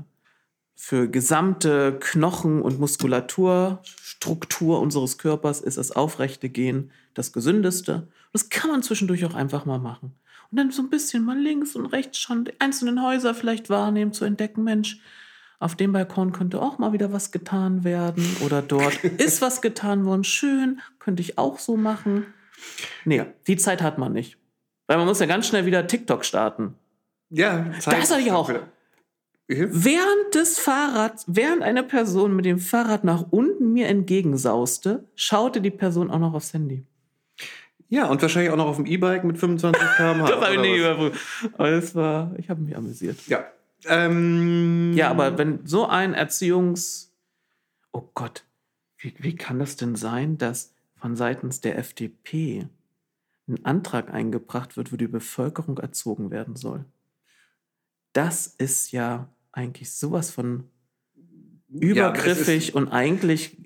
für gesamte Knochen- und Muskulaturstruktur unseres Körpers ist das aufrechte Gehen das gesündeste. Das kann man zwischendurch auch einfach mal machen. Und dann so ein bisschen mal links und rechts schauen, die einzelnen Häuser vielleicht wahrnehmen, zu entdecken, Mensch, auf dem Balkon könnte auch mal wieder was getan werden oder dort ist was getan worden. Schön, könnte ich auch so machen. Nee, die Zeit hat man nicht. Weil man muss ja ganz schnell wieder TikTok starten. ja, Das hatte ich auch. Während des Fahrrads, während eine Person mit dem Fahrrad nach unten mir entgegensauste, schaute die Person auch noch aufs Handy. Ja, und wahrscheinlich auch noch auf dem E-Bike mit 25 km/h. Das habe ich nicht überprüft. Aber das war, ich habe mich amüsiert. Ja. Ähm, Ja, aber wenn so ein Erziehungs... Oh Gott, wie, wie kann das denn sein, dass von seitens der FDP ein Antrag eingebracht wird, wo die Bevölkerung erzogen werden soll? Das ist ja eigentlich sowas von Ja, übergriffig ist- und eigentlich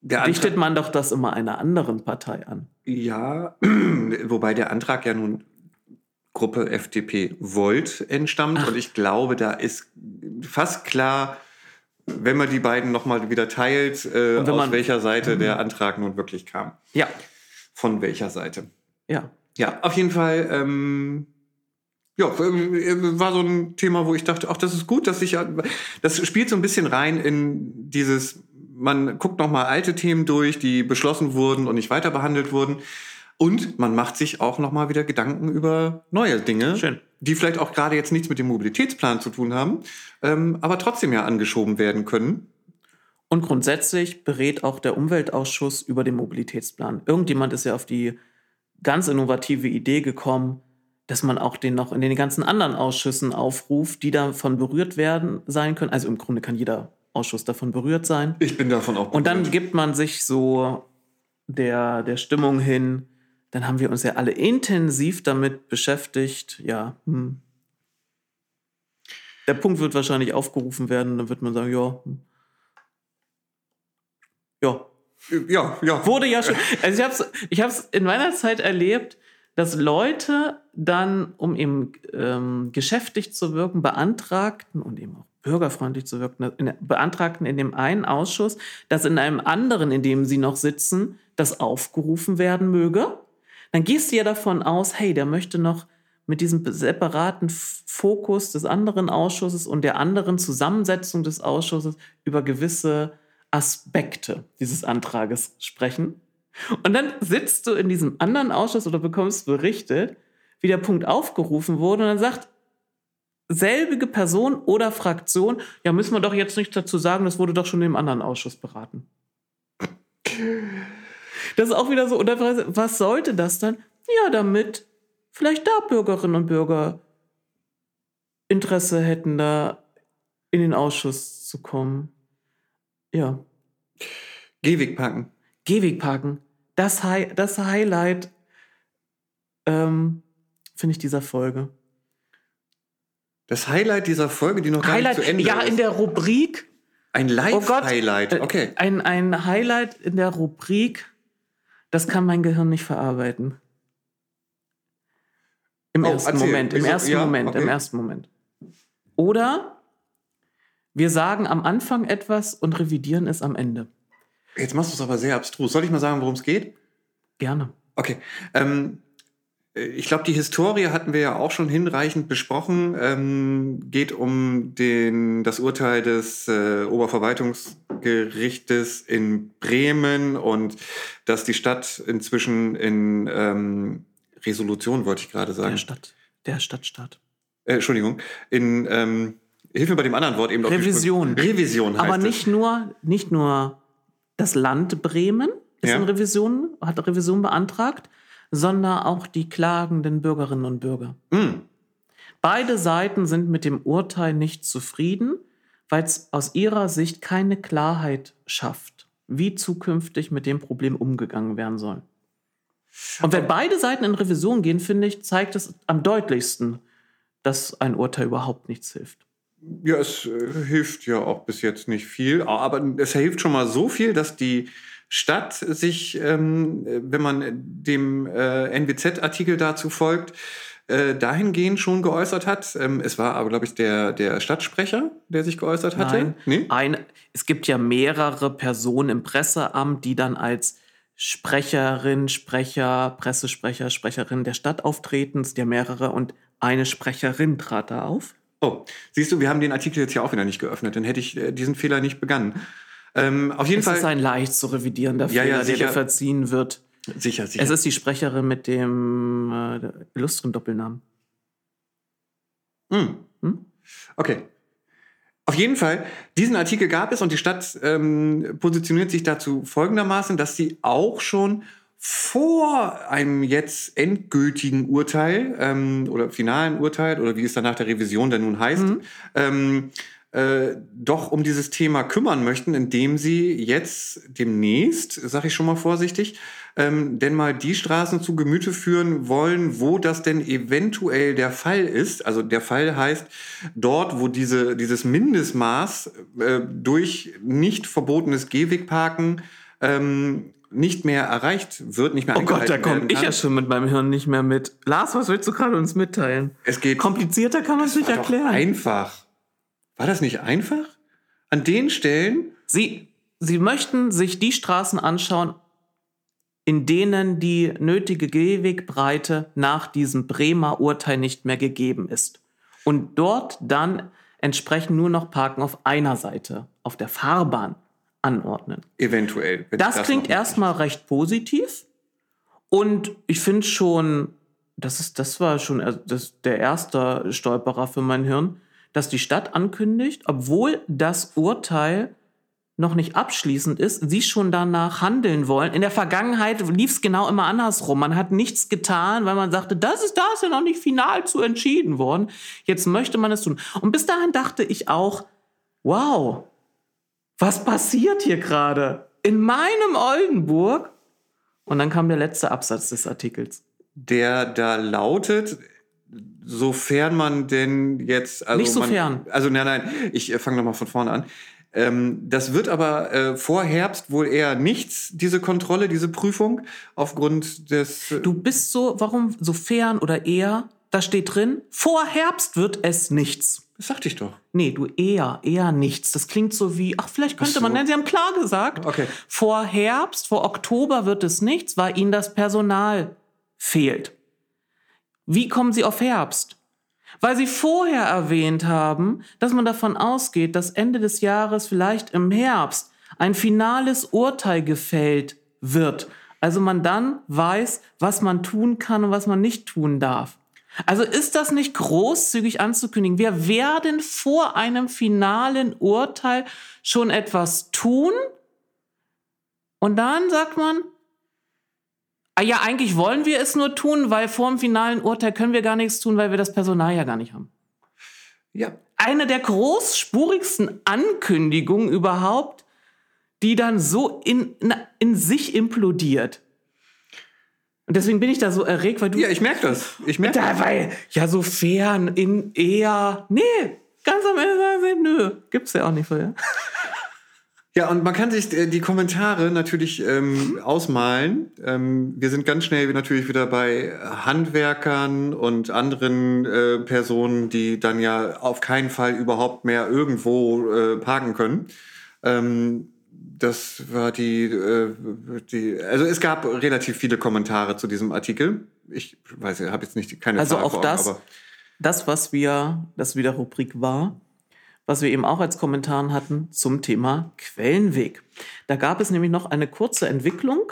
dichtet man doch das immer einer anderen Partei an. ja, wobei der Antrag ja nun Gruppe FDP Volt entstammt Ach. und ich glaube, da ist fast klar, wenn man die beiden nochmal wieder teilt, äh, aus man- welcher Seite der Antrag nun wirklich kam. Ja, Von welcher Seite. ja. Ja, auf jeden Fall. Ähm, ja, war so ein Thema, wo ich dachte, ach, das ist gut, dass ich, das spielt so ein bisschen rein in dieses, man guckt noch mal alte Themen durch, die beschlossen wurden und nicht weiter behandelt wurden. Und man macht sich auch noch mal wieder Gedanken über neue Dinge, Schön. die vielleicht auch gerade jetzt nichts mit dem Mobilitätsplan zu tun haben, ähm, aber trotzdem ja angeschoben werden können. Und grundsätzlich berät auch der Umweltausschuss über den Mobilitätsplan. Irgendjemand ist ja auf die ganz innovative Idee gekommen, dass man auch den noch in den ganzen anderen Ausschüssen aufruft, die davon berührt werden sein können. Also im Grunde kann jeder Ausschuss davon berührt sein. Ich bin davon auch Und dann berührt. gibt man sich so der, der Stimmung hin. Dann haben wir uns ja alle intensiv damit beschäftigt. Ja, hm. der Punkt wird wahrscheinlich aufgerufen werden. Dann wird man sagen, ja, hm. ja, ja, ja. wurde ja schon. Also ich habe es ich hab's in meiner Zeit erlebt, dass Leute dann, um eben ähm, geschäftig zu wirken, beantragten und eben auch bürgerfreundlich zu wirken, in, beantragten in dem einen Ausschuss, dass in einem anderen, in dem sie noch sitzen, das aufgerufen werden möge. Dann gehst du ja davon aus, hey, der möchte noch mit diesem separaten Fokus des anderen Ausschusses und der anderen Zusammensetzung des Ausschusses über gewisse Aspekte dieses Antrages sprechen. Und dann sitzt du in diesem anderen Ausschuss oder bekommst berichtet, wie der Punkt aufgerufen wurde und dann sagt selbige Person oder Fraktion, ja, müssen wir doch jetzt nichts dazu sagen, das wurde doch schon im anderen Ausschuss beraten. Das ist auch wieder so, oder was- sollte das dann? Ja, damit vielleicht da Bürgerinnen und Bürger Interesse hätten, da in den Ausschuss zu kommen. Ja. Gehwegparken. Gehwegparken. Das, Hi das Highlight, ähm, finde ich, dieser Folge. Das Highlight dieser Folge, die noch gar Highlight, nicht zu Ende ja, ist. in der Rubrik. Ein Oh. Live-Highlight. äh, Okay. Ein, ein Highlight in der Rubrik, das kann mein Gehirn nicht verarbeiten. Im Oh, ersten erzähl. Moment, im Wieso? ersten Ja, Moment, im okay. ersten Moment. Oder wir sagen am Anfang etwas und revidieren es am Ende. Jetzt machst du es aber sehr abstrus. Soll ich mal sagen, worum es geht? Gerne. Okay. Ähm, äh, ich glaube, die Historie hatten wir ja auch schon hinreichend besprochen. Ähm, geht um den, das Urteil des äh, Oberverwaltungsgerichtes in Bremen und dass die Stadt inzwischen in ähm, Resolution, wollte ich gerade sagen. Der Stadt, der Stadtstaat. Äh, Entschuldigung. In, ähm, hilf mir bei dem anderen Wort eben. Revision. Revision heißt Aber es. nicht nur, nicht nur das Land Bremen ist Ja. in Revision, hat Revision beantragt, sondern auch die klagenden Bürgerinnen und Bürger. Mm. Beide Seiten sind mit dem Urteil nicht zufrieden, weil es aus ihrer Sicht keine Klarheit schafft, wie zukünftig mit dem Problem umgegangen werden soll. Und wenn beide Seiten in Revision gehen, finde ich, zeigt es am deutlichsten, dass ein Urteil überhaupt nichts hilft. Ja, es äh, hilft ja auch bis jetzt nicht viel, aber es hilft schon mal so viel, dass die Stadt sich, ähm, äh, wenn man dem äh, NWZ-Artikel dazu folgt, äh, dahingehend schon geäußert hat. Ähm, es war aber, glaube ich, der, der Stadtsprecher, der sich geäußert hatte. Nein. Nee? Ein, es gibt ja mehrere Personen im Presseamt, die dann als Sprecherin, Sprecher, Pressesprecher, Sprecherin der Stadt auftreten. Es sind ja mehrere und eine Sprecherin trat da auf. Oh, siehst du, wir haben den Artikel jetzt ja auch wieder nicht geöffnet. Dann hätte ich äh, diesen Fehler nicht begangen. Ähm, auf jeden Es Fall. ist ein leicht zu revidierender Ja, Fehler, ja, der dir verziehen wird. sicher, sicher. Es ist die Sprecherin mit dem äh, illustren Doppelnamen. Hm. Hm? Okay. Auf jeden Fall, diesen Artikel gab es und die Stadt ähm, positioniert sich dazu folgendermaßen, dass sie auch schon vor einem jetzt endgültigen Urteil ähm, oder finalen Urteil oder wie es dann nach der Revision dann nun heißt, Mhm. ähm, äh, doch um dieses Thema kümmern möchten, indem sie jetzt demnächst, sage ich schon mal vorsichtig, ähm, denn mal die Straßen zu Gemüte führen wollen, wo das denn eventuell der Fall ist. Also der Fall heißt, dort, wo diese, dieses Mindestmaß äh, durch nicht verbotenes Gehwegparken ähm, nicht mehr erreicht wird, nicht mehr Oh Gott, da komme ich ja schon mit meinem Hirn nicht mehr mit. Lars, was willst du gerade uns mitteilen? Es geht Komplizierter kann man es nicht erklären. einfach. War das nicht einfach? An den Stellen, Sie, Sie möchten sich die Straßen anschauen, in denen die nötige Gehwegbreite nach diesem Bremer Urteil nicht mehr gegeben ist. Und dort dann entsprechend nur noch Parken auf einer Seite, auf der Fahrbahn anordnen. eventuell. Das, noch klingt erstmal recht positiv. Und ich finde schon, das, ist, das war schon er- das, der erste Stolperer für mein Hirn, dass die Stadt ankündigt, obwohl das Urteil noch nicht abschließend ist, sie schon danach handeln wollen. In der Vergangenheit lief es genau immer andersrum. Man hat nichts getan, weil man sagte, das ist, da ist ja noch nicht final zu entschieden worden. Jetzt möchte man es tun. Und bis dahin dachte ich auch, wow, was passiert hier gerade? In meinem Oldenburg? Und dann kam der letzte Absatz des Artikels. der da lautet, sofern man denn jetzt. Also Nicht sofern. Man, also nein, nein, ich äh, fange nochmal von vorne an. Ähm, das wird aber äh, vor Herbst wohl eher nichts, diese Kontrolle, diese Prüfung, aufgrund des. äh, Du bist so, warum so fern oder eher? Da steht drin, vor Herbst wird es nichts. Das sagte ich doch. Nee, du eher, eher nichts. Das klingt so wie, ach, vielleicht könnte so. man, nein, sie haben klar gesagt, Okay. vor Herbst, vor Oktober wird es nichts, weil ihnen das Personal fehlt. Wie kommen sie auf Herbst? Weil sie vorher erwähnt haben, dass man davon ausgeht, dass Ende des Jahres vielleicht im Herbst ein finales Urteil gefällt wird. Also man dann weiß, was man tun kann und was man nicht tun darf. Also ist das nicht großzügig anzukündigen? Wir werden vor einem finalen Urteil schon etwas tun und dann sagt man, ah ja, eigentlich wollen wir es nur tun, weil vor dem finalen Urteil können wir gar nichts tun, weil wir das Personal ja gar nicht haben. Ja. Eine der großspurigsten Ankündigungen überhaupt, die dann so in, in, sich implodiert. Und deswegen bin ich da so erregt, weil du Ja, ich merke das. Ich merke da, weil, ja, so fern, in eher. Nee, ganz am Ende sagen sie, nö, gibt's ja auch nicht vorher. Ja, und man kann sich äh, die Kommentare natürlich ähm, ausmalen. Ähm, wir sind ganz schnell natürlich wieder bei Handwerkern und anderen äh, Personen, die dann ja auf keinen Fall überhaupt mehr irgendwo äh, parken können. Ähm, das war die, äh, die, also es gab relativ viele Kommentare zu diesem Artikel. Ich weiß, ich habe jetzt nicht keine Also Zahl auch das, aber das, was wir, das wieder Rubrik war, was wir eben auch als Kommentaren hatten zum Thema Quellenweg. Da gab es nämlich noch eine kurze Entwicklung.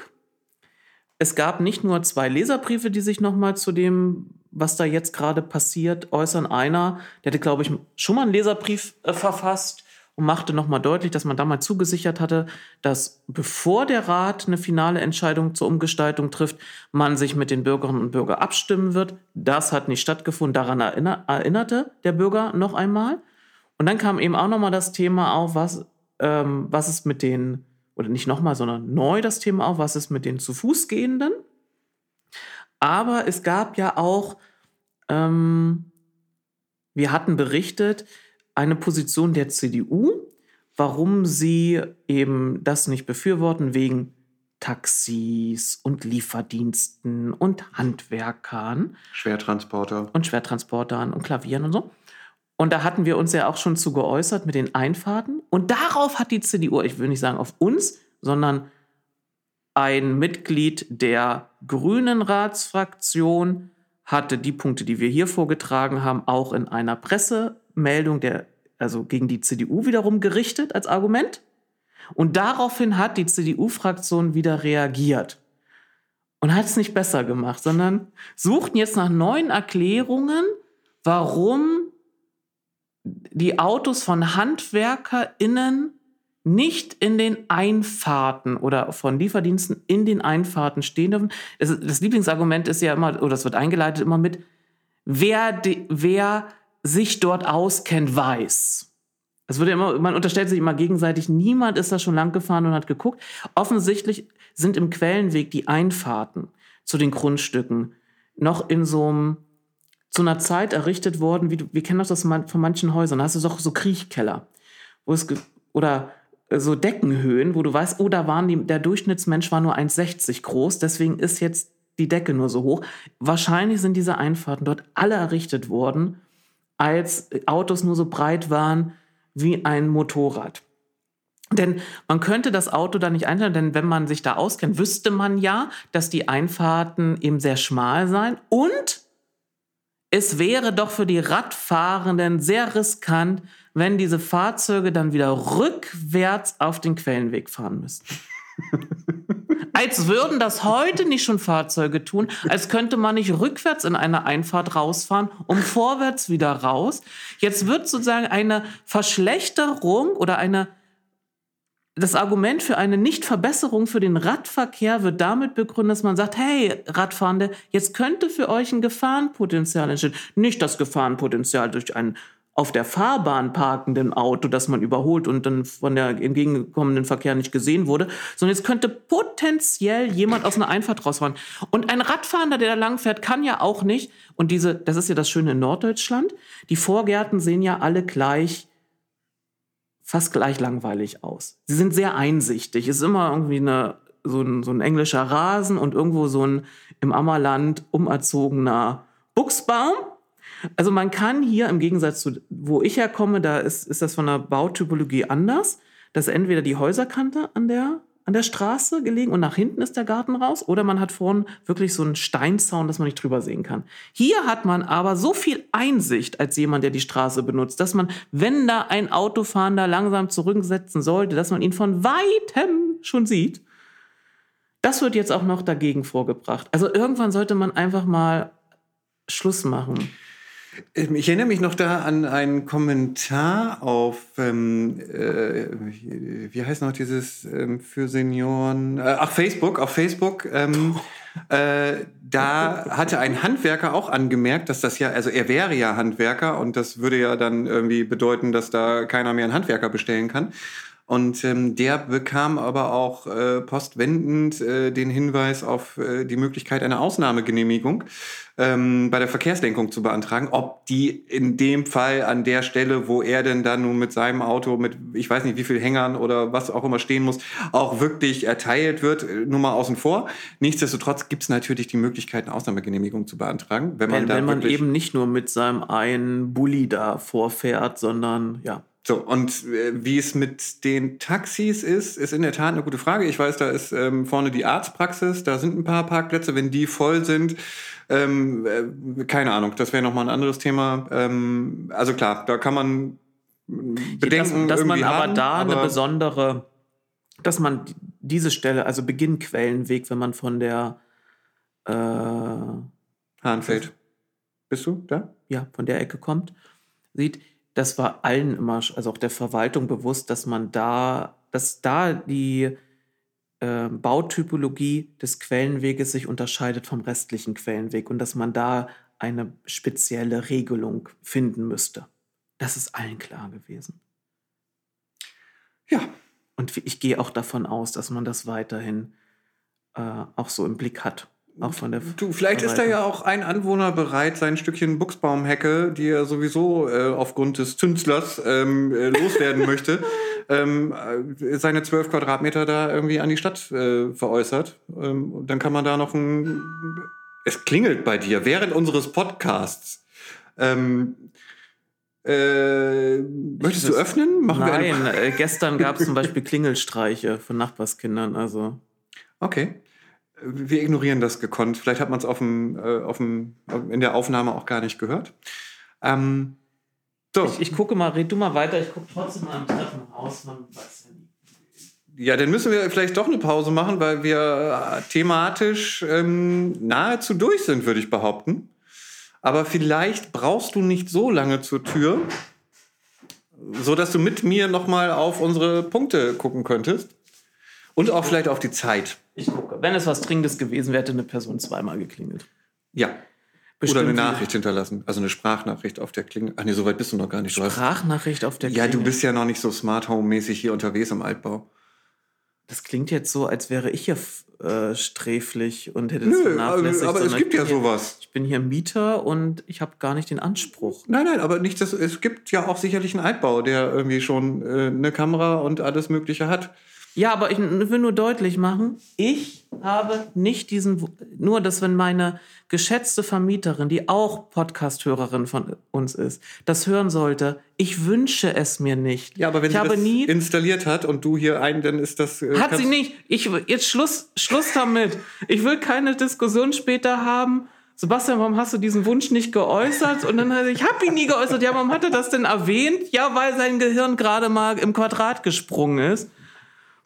Es gab nicht nur zwei Leserbriefe, die sich nochmal zu dem, was da jetzt gerade passiert, äußern. Einer, der hatte, glaube ich, schon mal einen Leserbrief äh, verfasst und machte nochmal deutlich, dass man damals zugesichert hatte, dass bevor der Rat eine finale Entscheidung zur Umgestaltung trifft, man sich mit den Bürgerinnen und Bürgern abstimmen wird. Das hat nicht stattgefunden. Daran erinner erinnerte der Bürger noch einmal. Und dann kam eben auch nochmal das Thema auf, was, ähm, was ist mit den, oder nicht nochmal, sondern neu das Thema auf, was ist mit den zu Fuß gehenden. Aber es gab ja auch, ähm, wir hatten berichtet, eine Position der CDU, warum sie eben das nicht befürworten, wegen Taxis und Lieferdiensten und Handwerkern Schwertransporter. und Schwertransportern und Klavieren und so. Und da hatten wir uns ja auch schon zu geäußert mit den Einfahrten. Und darauf hat die CDU, ich will nicht sagen auf uns, sondern ein Mitglied der Grünen Ratsfraktion hatte die Punkte, die wir hier vorgetragen haben, auch in einer Pressemeldung der, also gegen die CDU wiederum gerichtet als Argument. Und daraufhin hat die CDU-Fraktion wieder reagiert und hat es nicht besser gemacht, sondern suchten jetzt nach neuen Erklärungen, warum die Autos von HandwerkerInnen nicht in den Einfahrten oder von Lieferdiensten in den Einfahrten stehen dürfen. Das, das Lieblingsargument ist ja immer, oder es wird eingeleitet immer mit, wer, de, wer sich dort auskennt, weiß. Es wird ja immer, man unterstellt sich immer gegenseitig, niemand ist da schon lang gefahren und hat geguckt. Offensichtlich sind im Quellenweg die Einfahrten zu den Grundstücken noch in so einem, zu einer Zeit errichtet worden, wie du, wir kennen das aus man- von manchen Häusern. Da hast du doch so Kriechkeller, wo es, oder so Deckenhöhen, wo du weißt, oh, da waren die, der Durchschnittsmensch war nur 1,60 groß, deswegen ist jetzt die Decke nur so hoch. Wahrscheinlich sind diese Einfahrten dort alle errichtet worden, als Autos nur so breit waren wie ein Motorrad. Denn man könnte das Auto da nicht einstellen, denn wenn man sich da auskennt, wüsste man ja, dass die Einfahrten eben sehr schmal seien und es wäre doch für die Radfahrenden sehr riskant, wenn diese Fahrzeuge dann wieder rückwärts auf den Quellenweg fahren müssten. als würden das heute nicht schon Fahrzeuge tun, als könnte man nicht rückwärts in eine Einfahrt rausfahren, um vorwärts wieder raus. Jetzt wird sozusagen eine Verschlechterung oder eine das Argument für eine Nichtverbesserung für den Radverkehr wird damit begründet, dass man sagt, hey, Radfahrende, jetzt könnte für euch ein Gefahrenpotenzial entstehen. Nicht das Gefahrenpotenzial durch ein auf der Fahrbahn parkenden Auto, das man überholt und dann von der entgegenkommenden Verkehr nicht gesehen wurde, sondern jetzt könnte potenziell jemand aus einer Einfahrt rausfahren. Und ein Radfahrender, der da langfährt, kann ja auch nicht, und diese, das ist ja das Schöne in Norddeutschland, die Vorgärten sehen ja alle gleich fast gleich langweilig aus. Sie sind sehr einsichtig. Es ist immer irgendwie eine, so, ein, so ein englischer Rasen und irgendwo so ein im Ammerland umerzogener Buchsbaum. Also man kann hier im Gegensatz zu, wo ich herkomme, da ist, ist das von der Bautypologie anders. Das ist entweder die Häuserkante an der an der Straße gelegen und nach hinten ist der Garten raus oder man hat vorn wirklich so einen Steinzaun, dass man nicht drüber sehen kann. Hier hat man aber so viel Einsicht als jemand, der die Straße benutzt, dass man, wenn da ein Autofahrender langsam zurücksetzen sollte, dass man ihn von weitem schon sieht. Das wird jetzt auch noch dagegen vorgebracht. Also irgendwann sollte man einfach mal Schluss machen. Ähm, ich erinnere mich noch da an einen Kommentar auf, ähm, äh, wie heißt noch dieses ähm, für Senioren? Äh, ach, Facebook, auf Facebook. Ähm, äh, da hatte ein Handwerker auch angemerkt, dass das ja, also er wäre ja Handwerker und das würde ja dann irgendwie bedeuten, dass da keiner mehr einen Handwerker bestellen kann. Und ähm, der bekam aber auch äh, postwendend äh, den Hinweis auf äh, die Möglichkeit einer Ausnahmegenehmigung ähm, bei der Verkehrslenkung zu beantragen, ob die in dem Fall an der Stelle, wo er denn dann nun mit seinem Auto mit, ich weiß nicht wie viel Hängern oder was auch immer stehen muss, auch wirklich erteilt wird, äh, nur mal außen vor. Nichtsdestotrotz gibt es natürlich die Möglichkeit, eine Ausnahmegenehmigung zu beantragen, wenn man, wenn, wenn man eben nicht nur mit seinem einen Bulli da vorfährt, sondern ja. So, und äh, wie es mit den Taxis ist, ist in der Tat eine gute Frage. Ich weiß, da ist ähm, vorne die Arztpraxis, da sind ein paar Parkplätze. Wenn die voll sind, ähm, äh, keine Ahnung, das wäre nochmal ein anderes Thema. Ähm, also klar, da kann man bedenken. Dass, dass man aber haben, da aber eine besondere, dass man diese Stelle, also Beginnquellenweg, wenn man von der äh, Hahnfeld. Bist du da? Ja, von der Ecke kommt, sieht, das war allen immer, also auch der Verwaltung bewusst, dass man da, dass da die äh, Bautypologie des Quellenweges sich unterscheidet vom restlichen Quellenweg und dass man da eine spezielle Regelung finden müsste. Das ist allen klar gewesen. Ja. Und ich gehe auch davon aus, dass man das weiterhin äh, auch so im Blick hat. Auch von der du, vielleicht ist da ja auch ein Anwohner bereit, sein Stückchen Buchsbaumhecke, die er sowieso äh, aufgrund des Zünstlers ähm, äh, loswerden möchte, ähm, äh, seine zwölf Quadratmeter da irgendwie an die Stadt äh, veräußert. Ähm, dann kann man da noch ein. Es klingelt bei dir während unseres Podcasts. Ähm, äh, möchtest du öffnen? Machen Nein, äh, gestern gab es zum Beispiel Klingelstreiche von Nachbarskindern. Also. Okay wir ignorieren das gekonnt. Vielleicht hat man es auf dem, äh, auf dem, in der Aufnahme auch gar nicht gehört. Ähm, so. Ich, ich, gucke mal, red du mal weiter, ich gucke trotzdem mal am Treppenhaus. Ja, dann müssen wir vielleicht doch eine Pause machen, weil wir äh, thematisch ähm, nahezu durch sind, würde ich behaupten. Aber vielleicht brauchst du nicht so lange zur Tür, so dass du mit mir noch mal auf unsere Punkte gucken könntest und auch vielleicht auf die Zeit. Ich gucke. Wenn es was Dringendes gewesen wäre, hätte eine Person zweimal geklingelt. Ja. Bestimmt Oder eine Nachricht hinterlassen. Also eine Sprachnachricht auf der Klingel. Ach nee, so weit bist du noch gar nicht. Du Sprachnachricht auf der Klingel? Ja, du bist ja noch nicht so Smart Home-mäßig hier unterwegs im Altbau. Das klingt jetzt so, als wäre ich hier äh, sträflich und hätte es Nö, vernachlässigt. aber es gibt ja sowas. Ich bin hier Mieter und ich habe gar nicht den Anspruch. Nein, nein, aber nicht, dass, es gibt ja auch sicherlich einen Altbau, der irgendwie schon äh, eine Kamera und alles Mögliche hat. Ja, aber ich will nur deutlich machen, ich habe nicht diesen, nur dass wenn meine geschätzte Vermieterin, die auch Podcast-Hörerin von uns ist, das hören sollte, ich wünsche es mir nicht. Ja, aber wenn ich sie habe das nie, installiert hat und du hier ein, dann ist das. äh, hat sie nicht. Ich, jetzt Schluss, Schluss damit. Ich will keine Diskussion später haben. Sebastian, warum hast du diesen Wunsch nicht geäußert? Und dann hat er, ich habe ihn nie geäußert. Ja, warum hat er das denn erwähnt? Ja, weil sein Gehirn gerade mal im Quadrat gesprungen ist.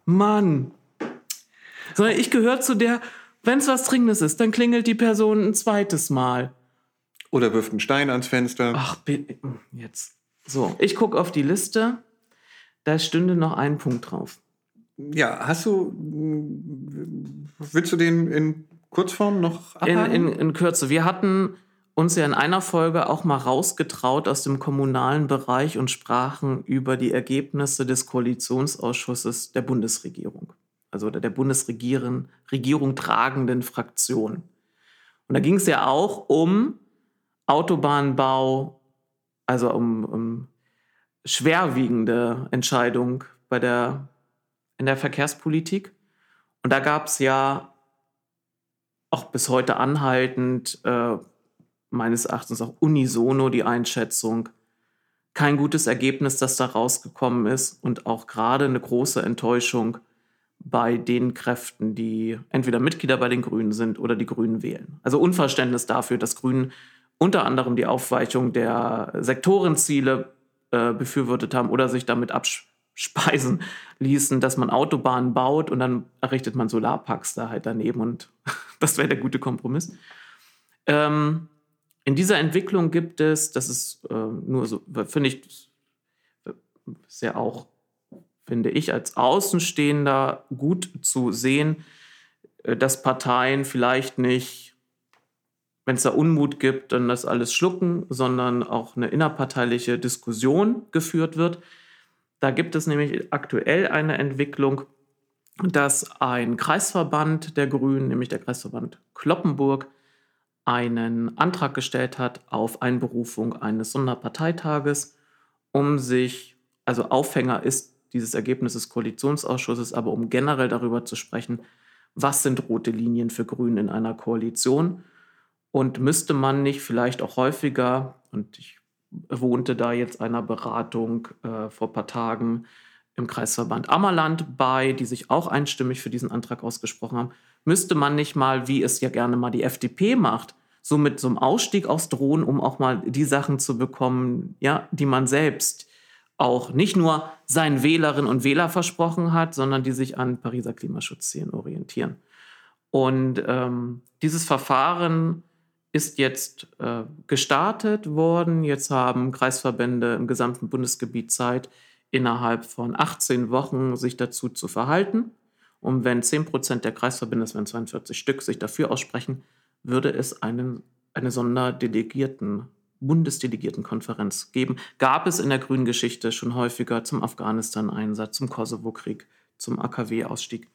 Mann. Sondern ich gehöre zu der, wenn es was Dringendes ist, dann klingelt die Person ein zweites Mal. Oder wirft einen Stein ans Fenster. Ach, bitte, jetzt. So, ich gucke auf die Liste. Da stünde noch ein Punkt drauf. Ja, hast du. Willst du den in Kurzform noch In, abhaken? in, in Kürze. Wir hatten uns ja in einer Folge auch mal rausgetraut aus dem kommunalen Bereich und sprachen über die Ergebnisse des Koalitionsausschusses der Bundesregierung. Also der Bundesregierung Regierung tragenden Fraktion. Und da ging es ja auch um Autobahnbau, also um, um schwerwiegende Entscheidung bei der, in der Verkehrspolitik. Und da gab es ja auch bis heute anhaltend, äh, meines Erachtens auch unisono die Einschätzung, kein gutes Ergebnis, das da rausgekommen ist und auch gerade eine große Enttäuschung bei den Kräften, die entweder Mitglieder bei den Grünen sind oder die Grünen wählen. Also Unverständnis dafür, dass Grünen unter anderem die Aufweichung der Sektorenziele äh, befürwortet haben oder sich damit abspeisen ließen, dass man Autobahnen baut und dann errichtet man Solarparks da halt daneben und das wäre der gute Kompromiss. Ähm, in dieser Entwicklung gibt es, das ist äh, nur so, finde ich, ist ja auch, finde ich, als Außenstehender gut zu sehen, äh, dass Parteien vielleicht nicht, wenn es da Unmut gibt, dann das alles schlucken, sondern auch eine innerparteiliche Diskussion geführt wird. Da gibt es nämlich aktuell eine Entwicklung, dass ein Kreisverband der Grünen, nämlich der Kreisverband Kloppenburg, einen Antrag gestellt hat auf Einberufung eines Sonderparteitages, um sich, also Aufhänger ist dieses Ergebnis des Koalitionsausschusses, aber um generell darüber zu sprechen, was sind rote Linien für Grünen in einer Koalition? Und müsste man nicht vielleicht auch häufiger, und ich wohnte da jetzt einer Beratung äh, vor ein paar Tagen im Kreisverband Ammerland bei, die sich auch einstimmig für diesen Antrag ausgesprochen haben, müsste man nicht mal, wie es ja gerne mal die FDP macht, so mit so einem Ausstieg aus Drohnen, um auch mal die Sachen zu bekommen, ja, die man selbst auch nicht nur seinen Wählerinnen und Wähler versprochen hat, sondern die sich an Pariser Klimaschutzzielen orientieren. Und ähm, dieses Verfahren ist jetzt äh, gestartet worden. Jetzt haben Kreisverbände im gesamten Bundesgebiet Zeit, innerhalb von 18 Wochen sich dazu zu verhalten. Und wenn 10 Prozent der Kreisverbände, das wären 42 Stück, sich dafür aussprechen, würde es einen, eine Sonderdelegierten, Bundesdelegiertenkonferenz geben. Gab es in der grünen Geschichte schon häufiger zum Afghanistan-Einsatz, zum Kosovo-Krieg, zum AKW-Ausstieg.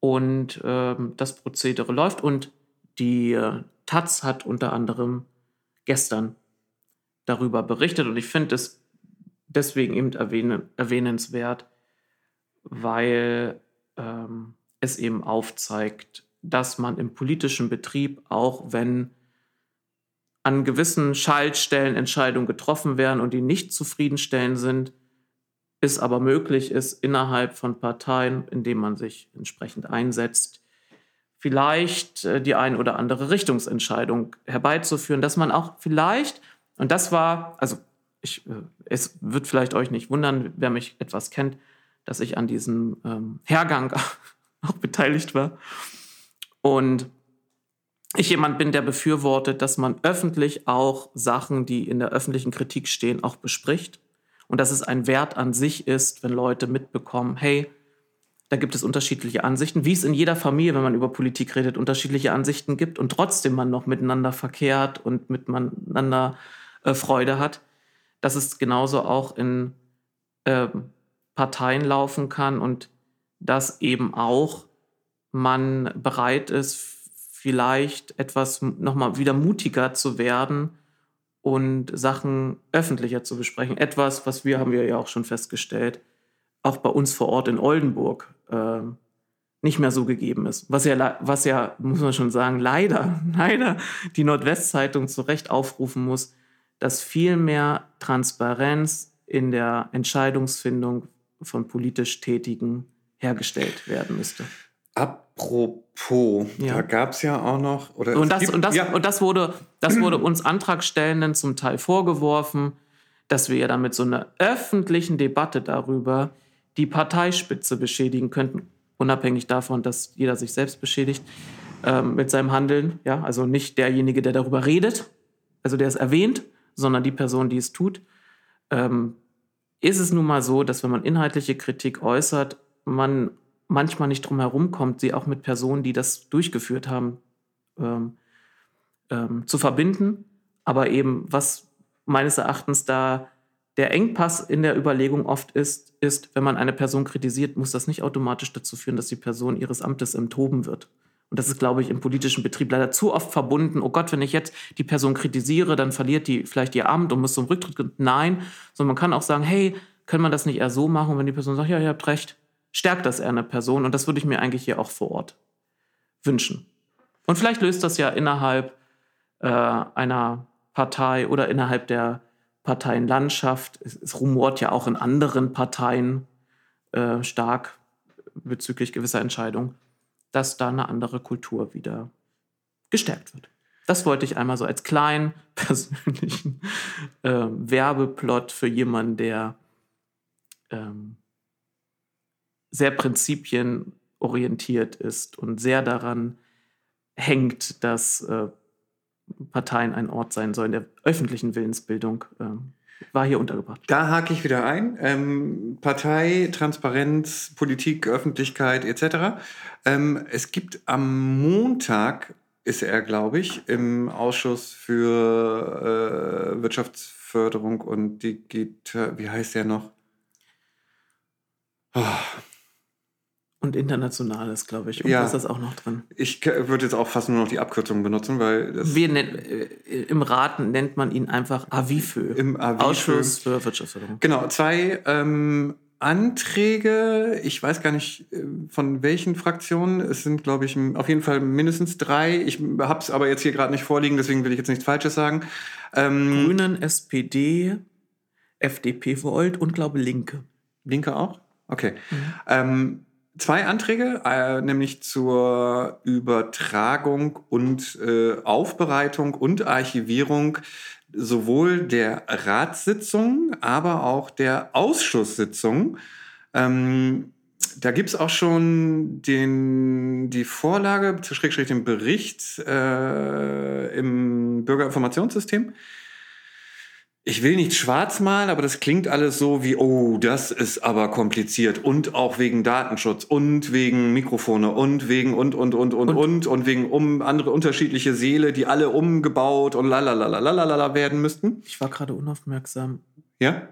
Und ähm, das Prozedere läuft und die äh, Taz hat unter anderem gestern darüber berichtet und ich finde es deswegen eben erwähnen, erwähnenswert, weil ähm, es eben aufzeigt, dass man im politischen Betrieb, auch wenn an gewissen Schaltstellen Entscheidungen getroffen werden und die nicht zufriedenstellend sind, es aber möglich ist, innerhalb von Parteien, indem man sich entsprechend einsetzt, vielleicht äh, die ein oder andere Richtungsentscheidung herbeizuführen, dass man auch vielleicht, und das war, also ich, äh, es wird vielleicht euch nicht wundern, wer mich etwas kennt, dass ich an diesem ähm, Hergang auch beteiligt war. Und ich jemand bin, der befürwortet, dass man öffentlich auch Sachen, die in der öffentlichen Kritik stehen, auch bespricht. Und dass es ein Wert an sich ist, wenn Leute mitbekommen, hey, da gibt es unterschiedliche Ansichten, wie es in jeder Familie, wenn man über Politik redet, unterschiedliche Ansichten gibt und trotzdem man noch miteinander verkehrt und miteinander äh, Freude hat, dass es genauso auch in äh, Parteien laufen kann und dass eben auch man bereit ist, vielleicht etwas nochmal wieder mutiger zu werden und Sachen öffentlicher zu besprechen. Etwas, was wir haben wir ja auch schon festgestellt, auch bei uns vor Ort in Oldenburg äh, nicht mehr so gegeben ist. Was ja, was ja, muss man schon sagen, leider, leider die Nordwestzeitung zu Recht aufrufen muss, dass viel mehr Transparenz in der Entscheidungsfindung von politisch Tätigen hergestellt werden müsste. Apropos, ja. da gab es ja auch noch. Oder und, das, gibt, und, das, ja. und das, wurde, das wurde uns Antragstellenden zum Teil vorgeworfen, dass wir ja damit so eine öffentlichen Debatte darüber die Parteispitze beschädigen könnten, unabhängig davon, dass jeder sich selbst beschädigt ähm, mit seinem Handeln. Ja, also nicht derjenige, der darüber redet, also der es erwähnt, sondern die Person, die es tut. Ähm, ist es nun mal so, dass wenn man inhaltliche Kritik äußert, man manchmal nicht drum herum kommt, sie auch mit Personen, die das durchgeführt haben, ähm, ähm, zu verbinden. Aber eben, was meines Erachtens da der Engpass in der Überlegung oft ist, ist, wenn man eine Person kritisiert, muss das nicht automatisch dazu führen, dass die Person ihres Amtes enthoben wird. Und das ist, glaube ich, im politischen Betrieb leider zu oft verbunden. Oh Gott, wenn ich jetzt die Person kritisiere, dann verliert die vielleicht ihr Amt und muss zum Rücktritt. Nein, sondern man kann auch sagen, hey, können wir das nicht eher so machen? Wenn die Person sagt, ja, ihr habt recht, stärkt das eher eine Person. Und das würde ich mir eigentlich hier auch vor Ort wünschen. Und vielleicht löst das ja innerhalb äh, einer Partei oder innerhalb der Parteienlandschaft. Es, es rumort ja auch in anderen Parteien äh, stark bezüglich gewisser Entscheidungen, dass da eine andere Kultur wieder gestärkt wird. Das wollte ich einmal so als kleinen persönlichen äh, Werbeplot für jemanden, der ähm, sehr prinzipienorientiert ist und sehr daran hängt, dass äh, Parteien ein Ort sein sollen der öffentlichen Willensbildung, äh, war hier untergebracht. Da hake ich wieder ein. Ähm, Partei, Transparenz, Politik, Öffentlichkeit etc. Ähm, es gibt am Montag, ist er, glaube ich, im Ausschuss für äh, Wirtschaftsförderung und Digital, wie heißt der noch? Oh. Und internationales, glaube ich. Und ja. ist das auch noch drin? Ich würde jetzt auch fast nur noch die Abkürzung benutzen, weil Wir nennen, äh, Im Rat nennt man ihn einfach AVIFÖ. Im AVIFÖ. Ausschuss für Wirtschaftsförderung. Genau, zwei ähm, Anträge. Ich weiß gar nicht äh, von welchen Fraktionen. Es sind, glaube ich, auf jeden Fall mindestens drei. Ich habe es aber jetzt hier gerade nicht vorliegen, deswegen will ich jetzt nichts Falsches sagen. Ähm, Grünen, SPD, FDP Volt und glaube Linke. Linke auch? Okay. Mhm. Ähm, zwei Anträge, äh, nämlich zur Übertragung und äh, Aufbereitung und Archivierung sowohl der Ratssitzung, aber auch der Ausschusssitzung. Ähm, da gibt es auch schon den, die Vorlage, Schrägstrich den Bericht äh, im Bürgerinformationssystem ich will nicht schwarz malen, aber das klingt alles so wie, oh, das ist aber kompliziert und auch wegen Datenschutz und wegen Mikrofone und wegen und, und, und, und, und, und, und wegen um andere unterschiedliche Seele, die alle umgebaut und lalalalalala werden müssten. Ich war gerade unaufmerksam. Ja?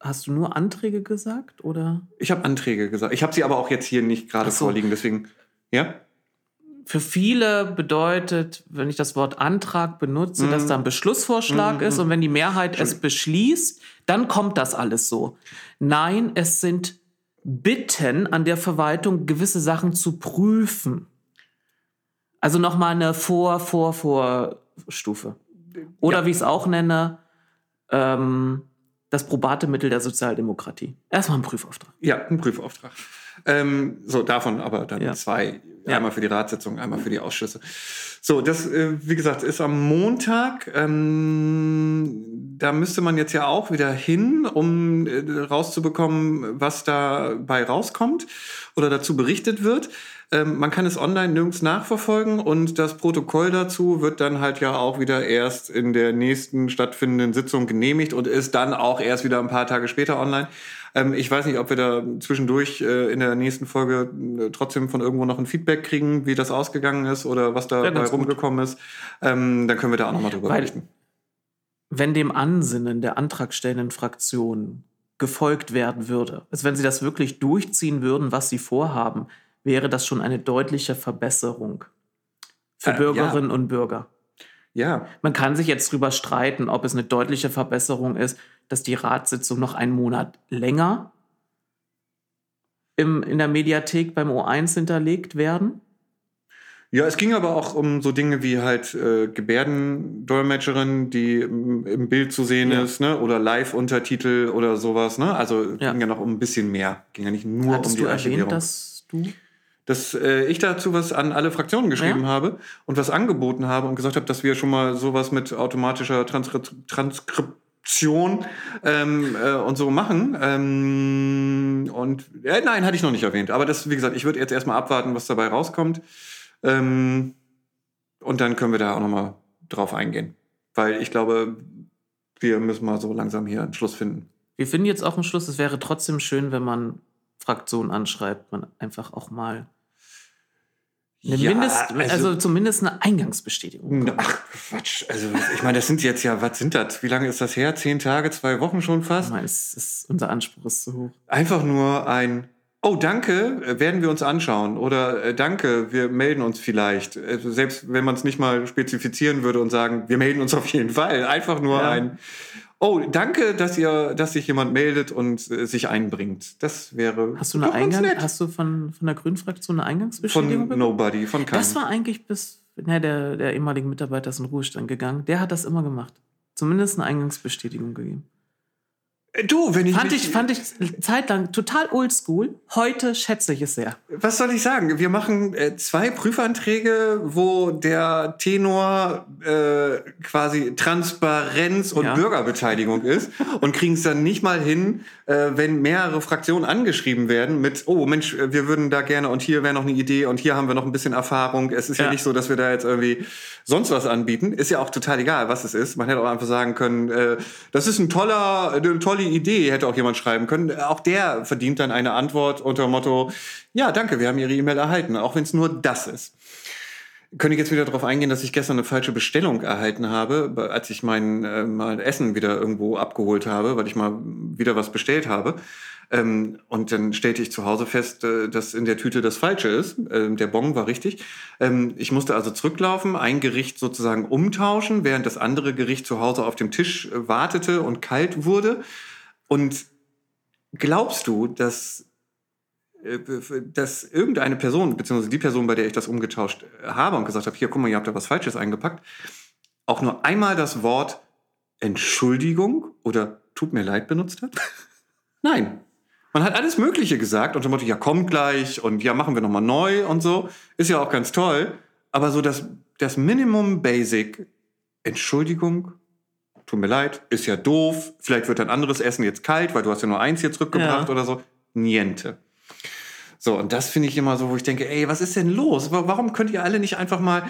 Hast du nur Anträge gesagt oder? Ich habe Anträge gesagt. Ich habe sie aber auch jetzt hier nicht gerade so. vorliegen, deswegen, ja? Für viele bedeutet, wenn ich das Wort Antrag benutze, mm. dass da ein Beschlussvorschlag mm, ist und wenn die Mehrheit es beschließt, dann kommt das alles so. Nein, es sind Bitten an der Verwaltung, gewisse Sachen zu prüfen. Also nochmal eine Vor-, Vor-, Vorstufe. Oder ja. wie ich es auch nenne, ähm, das probate Mittel der Sozialdemokratie. Erstmal ein Prüfauftrag. Ja, ein Prüfauftrag. Ähm, so, davon aber dann ja. zwei. Einmal für die Ratssitzung, einmal für die Ausschüsse. So, das, äh, wie gesagt, ist am Montag. Ähm, da müsste man jetzt ja auch wieder hin, um äh, rauszubekommen, was dabei rauskommt oder dazu berichtet wird. Ähm, man kann es online nirgends nachverfolgen und das Protokoll dazu wird dann halt ja auch wieder erst in der nächsten stattfindenden Sitzung genehmigt und ist dann auch erst wieder ein paar Tage später online. Ähm, ich weiß nicht, ob wir da zwischendurch äh, in der nächsten Folge äh, trotzdem von irgendwo noch ein Feedback kriegen, wie das ausgegangen ist oder was da ja, rumgekommen ist. Ähm, dann können wir da auch nochmal drüber Weil, berichten. Wenn dem Ansinnen der antragstellenden Fraktion gefolgt werden würde, also wenn sie das wirklich durchziehen würden, was sie vorhaben, wäre das schon eine deutliche Verbesserung für Äh, Bürgerinnen und Bürger. Ja, Man kann sich jetzt drüber streiten, ob es eine deutliche Verbesserung ist, dass die Ratssitzung noch einen Monat länger im, in der Mediathek beim O1 hinterlegt werden. Ja, es ging aber auch um so Dinge wie halt äh, Gebärdendolmetscherin, die im, im Bild zu sehen Ja. ist, ne? Oder Live-Untertitel oder sowas, ne? Also Ja. ging ja noch um ein bisschen mehr. Ging ja nicht nur Hattest um die du Archivierung. erwähnt, dass du dass äh, ich dazu was an alle Fraktionen geschrieben Ja. habe und was angeboten habe und gesagt habe, dass wir schon mal sowas mit automatischer Transkri Transkription ähm, äh, und so machen. Ähm, und äh, nein, hatte ich noch nicht erwähnt. Aber das, wie gesagt, ich würde jetzt erstmal abwarten, was dabei rauskommt. Ähm, und dann können wir da auch noch mal drauf eingehen. Weil ich glaube, wir müssen mal so langsam hier einen Schluss finden. Wir finden jetzt auch am Schluss, es wäre trotzdem schön, wenn man Fraktionen anschreibt, man einfach auch mal eine Ja, Mindest, also, also- zumindest eine Eingangsbestätigung. Ach, Quatsch. Also, ich meine, das sind jetzt ja, was sind das? Wie lange ist das her? Zehn Tage, zwei Wochen schon Ich fast? meine, es ist, unser Anspruch ist zu hoch. Einfach nur ein, oh, danke, äh, werden wir uns anschauen. Oder äh, danke, wir melden uns vielleicht. Äh, selbst wenn man es nicht mal spezifizieren würde und sagen, wir melden uns auf jeden Fall. Einfach nur Ja. ein, oh, danke, dass ihr, dass sich jemand meldet und äh, sich einbringt. Das wäre Hast du eine Eingang, hast du von, von der Grünen Fraktion eine Eingangsbestätigung Von? Nobody, von keinem. Das war eigentlich bis, ne, der, der ehemalige Mitarbeiter ist in Ruhestand gegangen. Der hat das immer gemacht. Zumindest eine Eingangsbestätigung gegeben. Äh, du, wenn ich Fand ich, fand ich zeitlang total oldschool. Heute schätze ich es sehr. Was soll ich sagen? Wir machen äh, zwei Prüfanträge, wo der Tenor äh, quasi Transparenz und Ja. Bürgerbeteiligung ist und kriegen es dann nicht mal hin, äh, wenn mehrere Fraktionen angeschrieben werden mit, oh Mensch, äh, wir würden da gerne und hier wäre noch eine Idee und hier haben wir noch ein bisschen Erfahrung. Es ist ja, Ja. nicht so, dass wir da jetzt irgendwie sonst was anbieten. Ist ja auch total egal, was es ist. Man hätte auch einfach sagen können, äh, das ist ein toller, eine tolle Idee, hätte auch jemand schreiben können. Auch der verdient dann eine Antwort unter dem Motto, ja, danke, wir haben Ihre E-Mail erhalten, auch wenn es nur das ist. Könnte ich jetzt wieder darauf eingehen, dass ich gestern eine falsche Bestellung erhalten habe, als ich mein äh, mal Essen wieder irgendwo abgeholt habe, weil ich mal wieder was bestellt habe. Ähm, und dann stellte ich zu Hause fest, äh, dass in der Tüte das Falsche ist. Ähm, der Bon war richtig. Ähm, ich musste also zurücklaufen, ein Gericht sozusagen umtauschen, während das andere Gericht zu Hause auf dem Tisch äh, wartete und kalt wurde. Und glaubst du, dass äh, dass irgendeine Person, beziehungsweise die Person, bei der ich das umgetauscht äh, habe und gesagt habe, hier, guck mal, ihr habt da was Falsches eingepackt, auch nur einmal das Wort Entschuldigung oder tut mir leid benutzt hat? Nein. Man hat alles Mögliche gesagt und dem Motto, ja, kommt gleich und ja, machen wir nochmal neu und so. Ist ja auch ganz toll. Aber so das, das Minimum Basic, Entschuldigung, tut mir leid, ist ja doof, vielleicht wird ein anderes Essen jetzt kalt, weil du hast ja nur eins hier zurückgebracht Ja. oder so. Niente. So, und das finde ich immer so, wo ich denke, ey, was ist denn los? Wa- Warum könnt ihr alle nicht einfach mal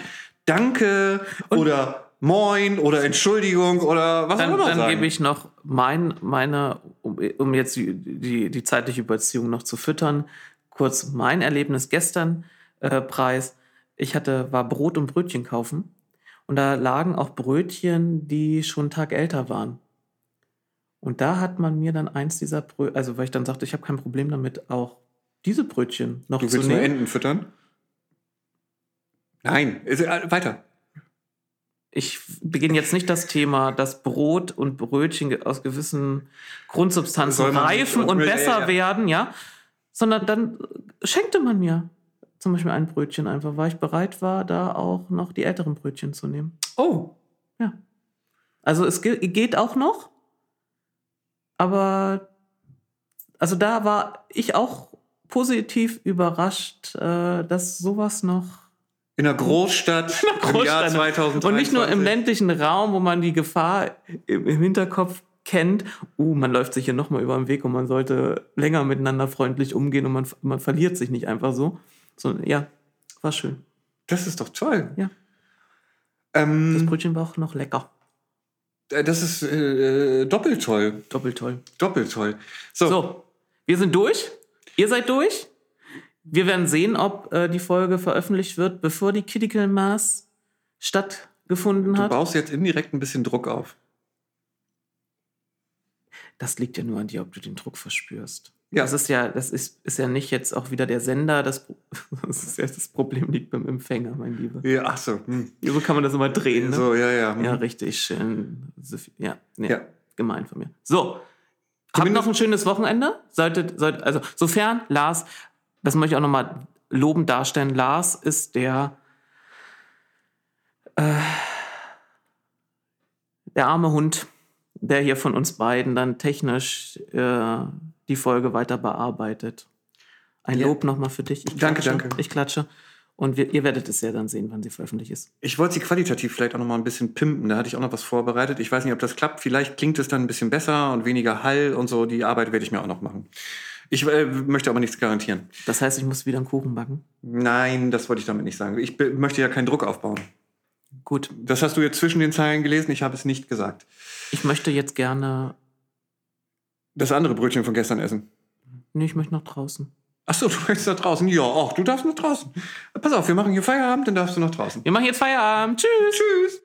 Danke oder Moin oder Entschuldigung oder was auch Dann, immer dann sagen? gebe ich noch mein, meine, um, um jetzt die, die, die zeitliche Überziehung noch zu füttern, kurz mein Erlebnis gestern äh, Preis. Ich hatte, war Brot und Brötchen kaufen und da lagen auch Brötchen, die schon einen Tag älter waren. Und da hat man mir dann eins dieser Brötchen, also weil ich dann sagte, ich habe kein Problem damit, auch diese Brötchen noch Du zu willst nur nehmen. Enten füttern? Nein, äh, weiter. ich beginne jetzt nicht das Thema, dass Brot und Brötchen aus gewissen Grundsubstanzen reifen und Ja, ja, besser ja. werden, ja, sondern dann schenkte man mir zum Beispiel ein Brötchen einfach, weil ich bereit war, da auch noch die älteren Brötchen zu nehmen. Oh, Also es ge geht auch noch, aber also da war ich auch positiv überrascht, äh, dass sowas noch in der Großstadt, im Jahr Großstadt. 2023. Und nicht nur im ländlichen Raum, wo man die Gefahr im, im Hinterkopf kennt, uh, man läuft sich hier nochmal über den Weg und man sollte länger miteinander freundlich umgehen und man, man verliert sich nicht einfach so. So ja, war schön. Das ist doch toll. Ja. Das Ähm, Brötchen war auch noch lecker. äh, das ist äh, doppelt toll. Doppelt toll. Doppelt toll. So, So, wir sind durch. Ihr seid durch. Wir werden sehen, ob äh, die Folge veröffentlicht wird, bevor die Critical Mass stattgefunden du hat. baust jetzt indirekt ein bisschen Druck auf. Das liegt ja nur an dir, ob du den Druck verspürst. Ja. Das ist ja, das ist, ist ja nicht jetzt auch wieder der Sender, das, das, ist ja, das Problem liegt beim Empfänger, mein Lieber. Ja, ach so. Hm. So kann man das immer drehen, ne? So, ja, ja. hm. Ja, richtig schön. Ja, ja, Ja. gemein von mir. So, habt noch ein schönes Wochenende. Solltet, solltet, also, sofern Lars, das möchte ich auch nochmal lobend darstellen, Lars ist der, äh, der arme Hund, der hier von uns beiden dann technisch äh, die Folge weiter bearbeitet. Ein Ja. Lob nochmal für dich. Ich Danke, klatsche, danke. Ich klatsche. Und wir, ihr werdet es ja dann sehen, wann sie veröffentlicht ist. Ich wollte sie qualitativ vielleicht auch noch mal ein bisschen pimpen. Da hatte ich auch noch was vorbereitet. Ich weiß nicht, ob das klappt. Vielleicht klingt es dann ein bisschen besser und weniger Hall und so. Die Arbeit werde ich mir auch noch machen. Ich äh, möchte aber nichts garantieren. Das heißt, ich muss wieder einen Kuchen backen. Nein, das wollte ich damit nicht sagen. Ich möchte ja keinen Druck aufbauen. Gut, Das hast du jetzt zwischen den Zeilen gelesen. Ich habe es nicht gesagt. ich möchte jetzt gerne. Das andere Brötchen von gestern essen. Nee, ich möchte nach draußen. Ach so, du möchtest nach draußen. Ja, auch du darfst nach draußen. Pass auf, wir machen hier Feierabend, dann darfst du nach draußen. Wir machen jetzt Feierabend. Tschüss. Tschüss.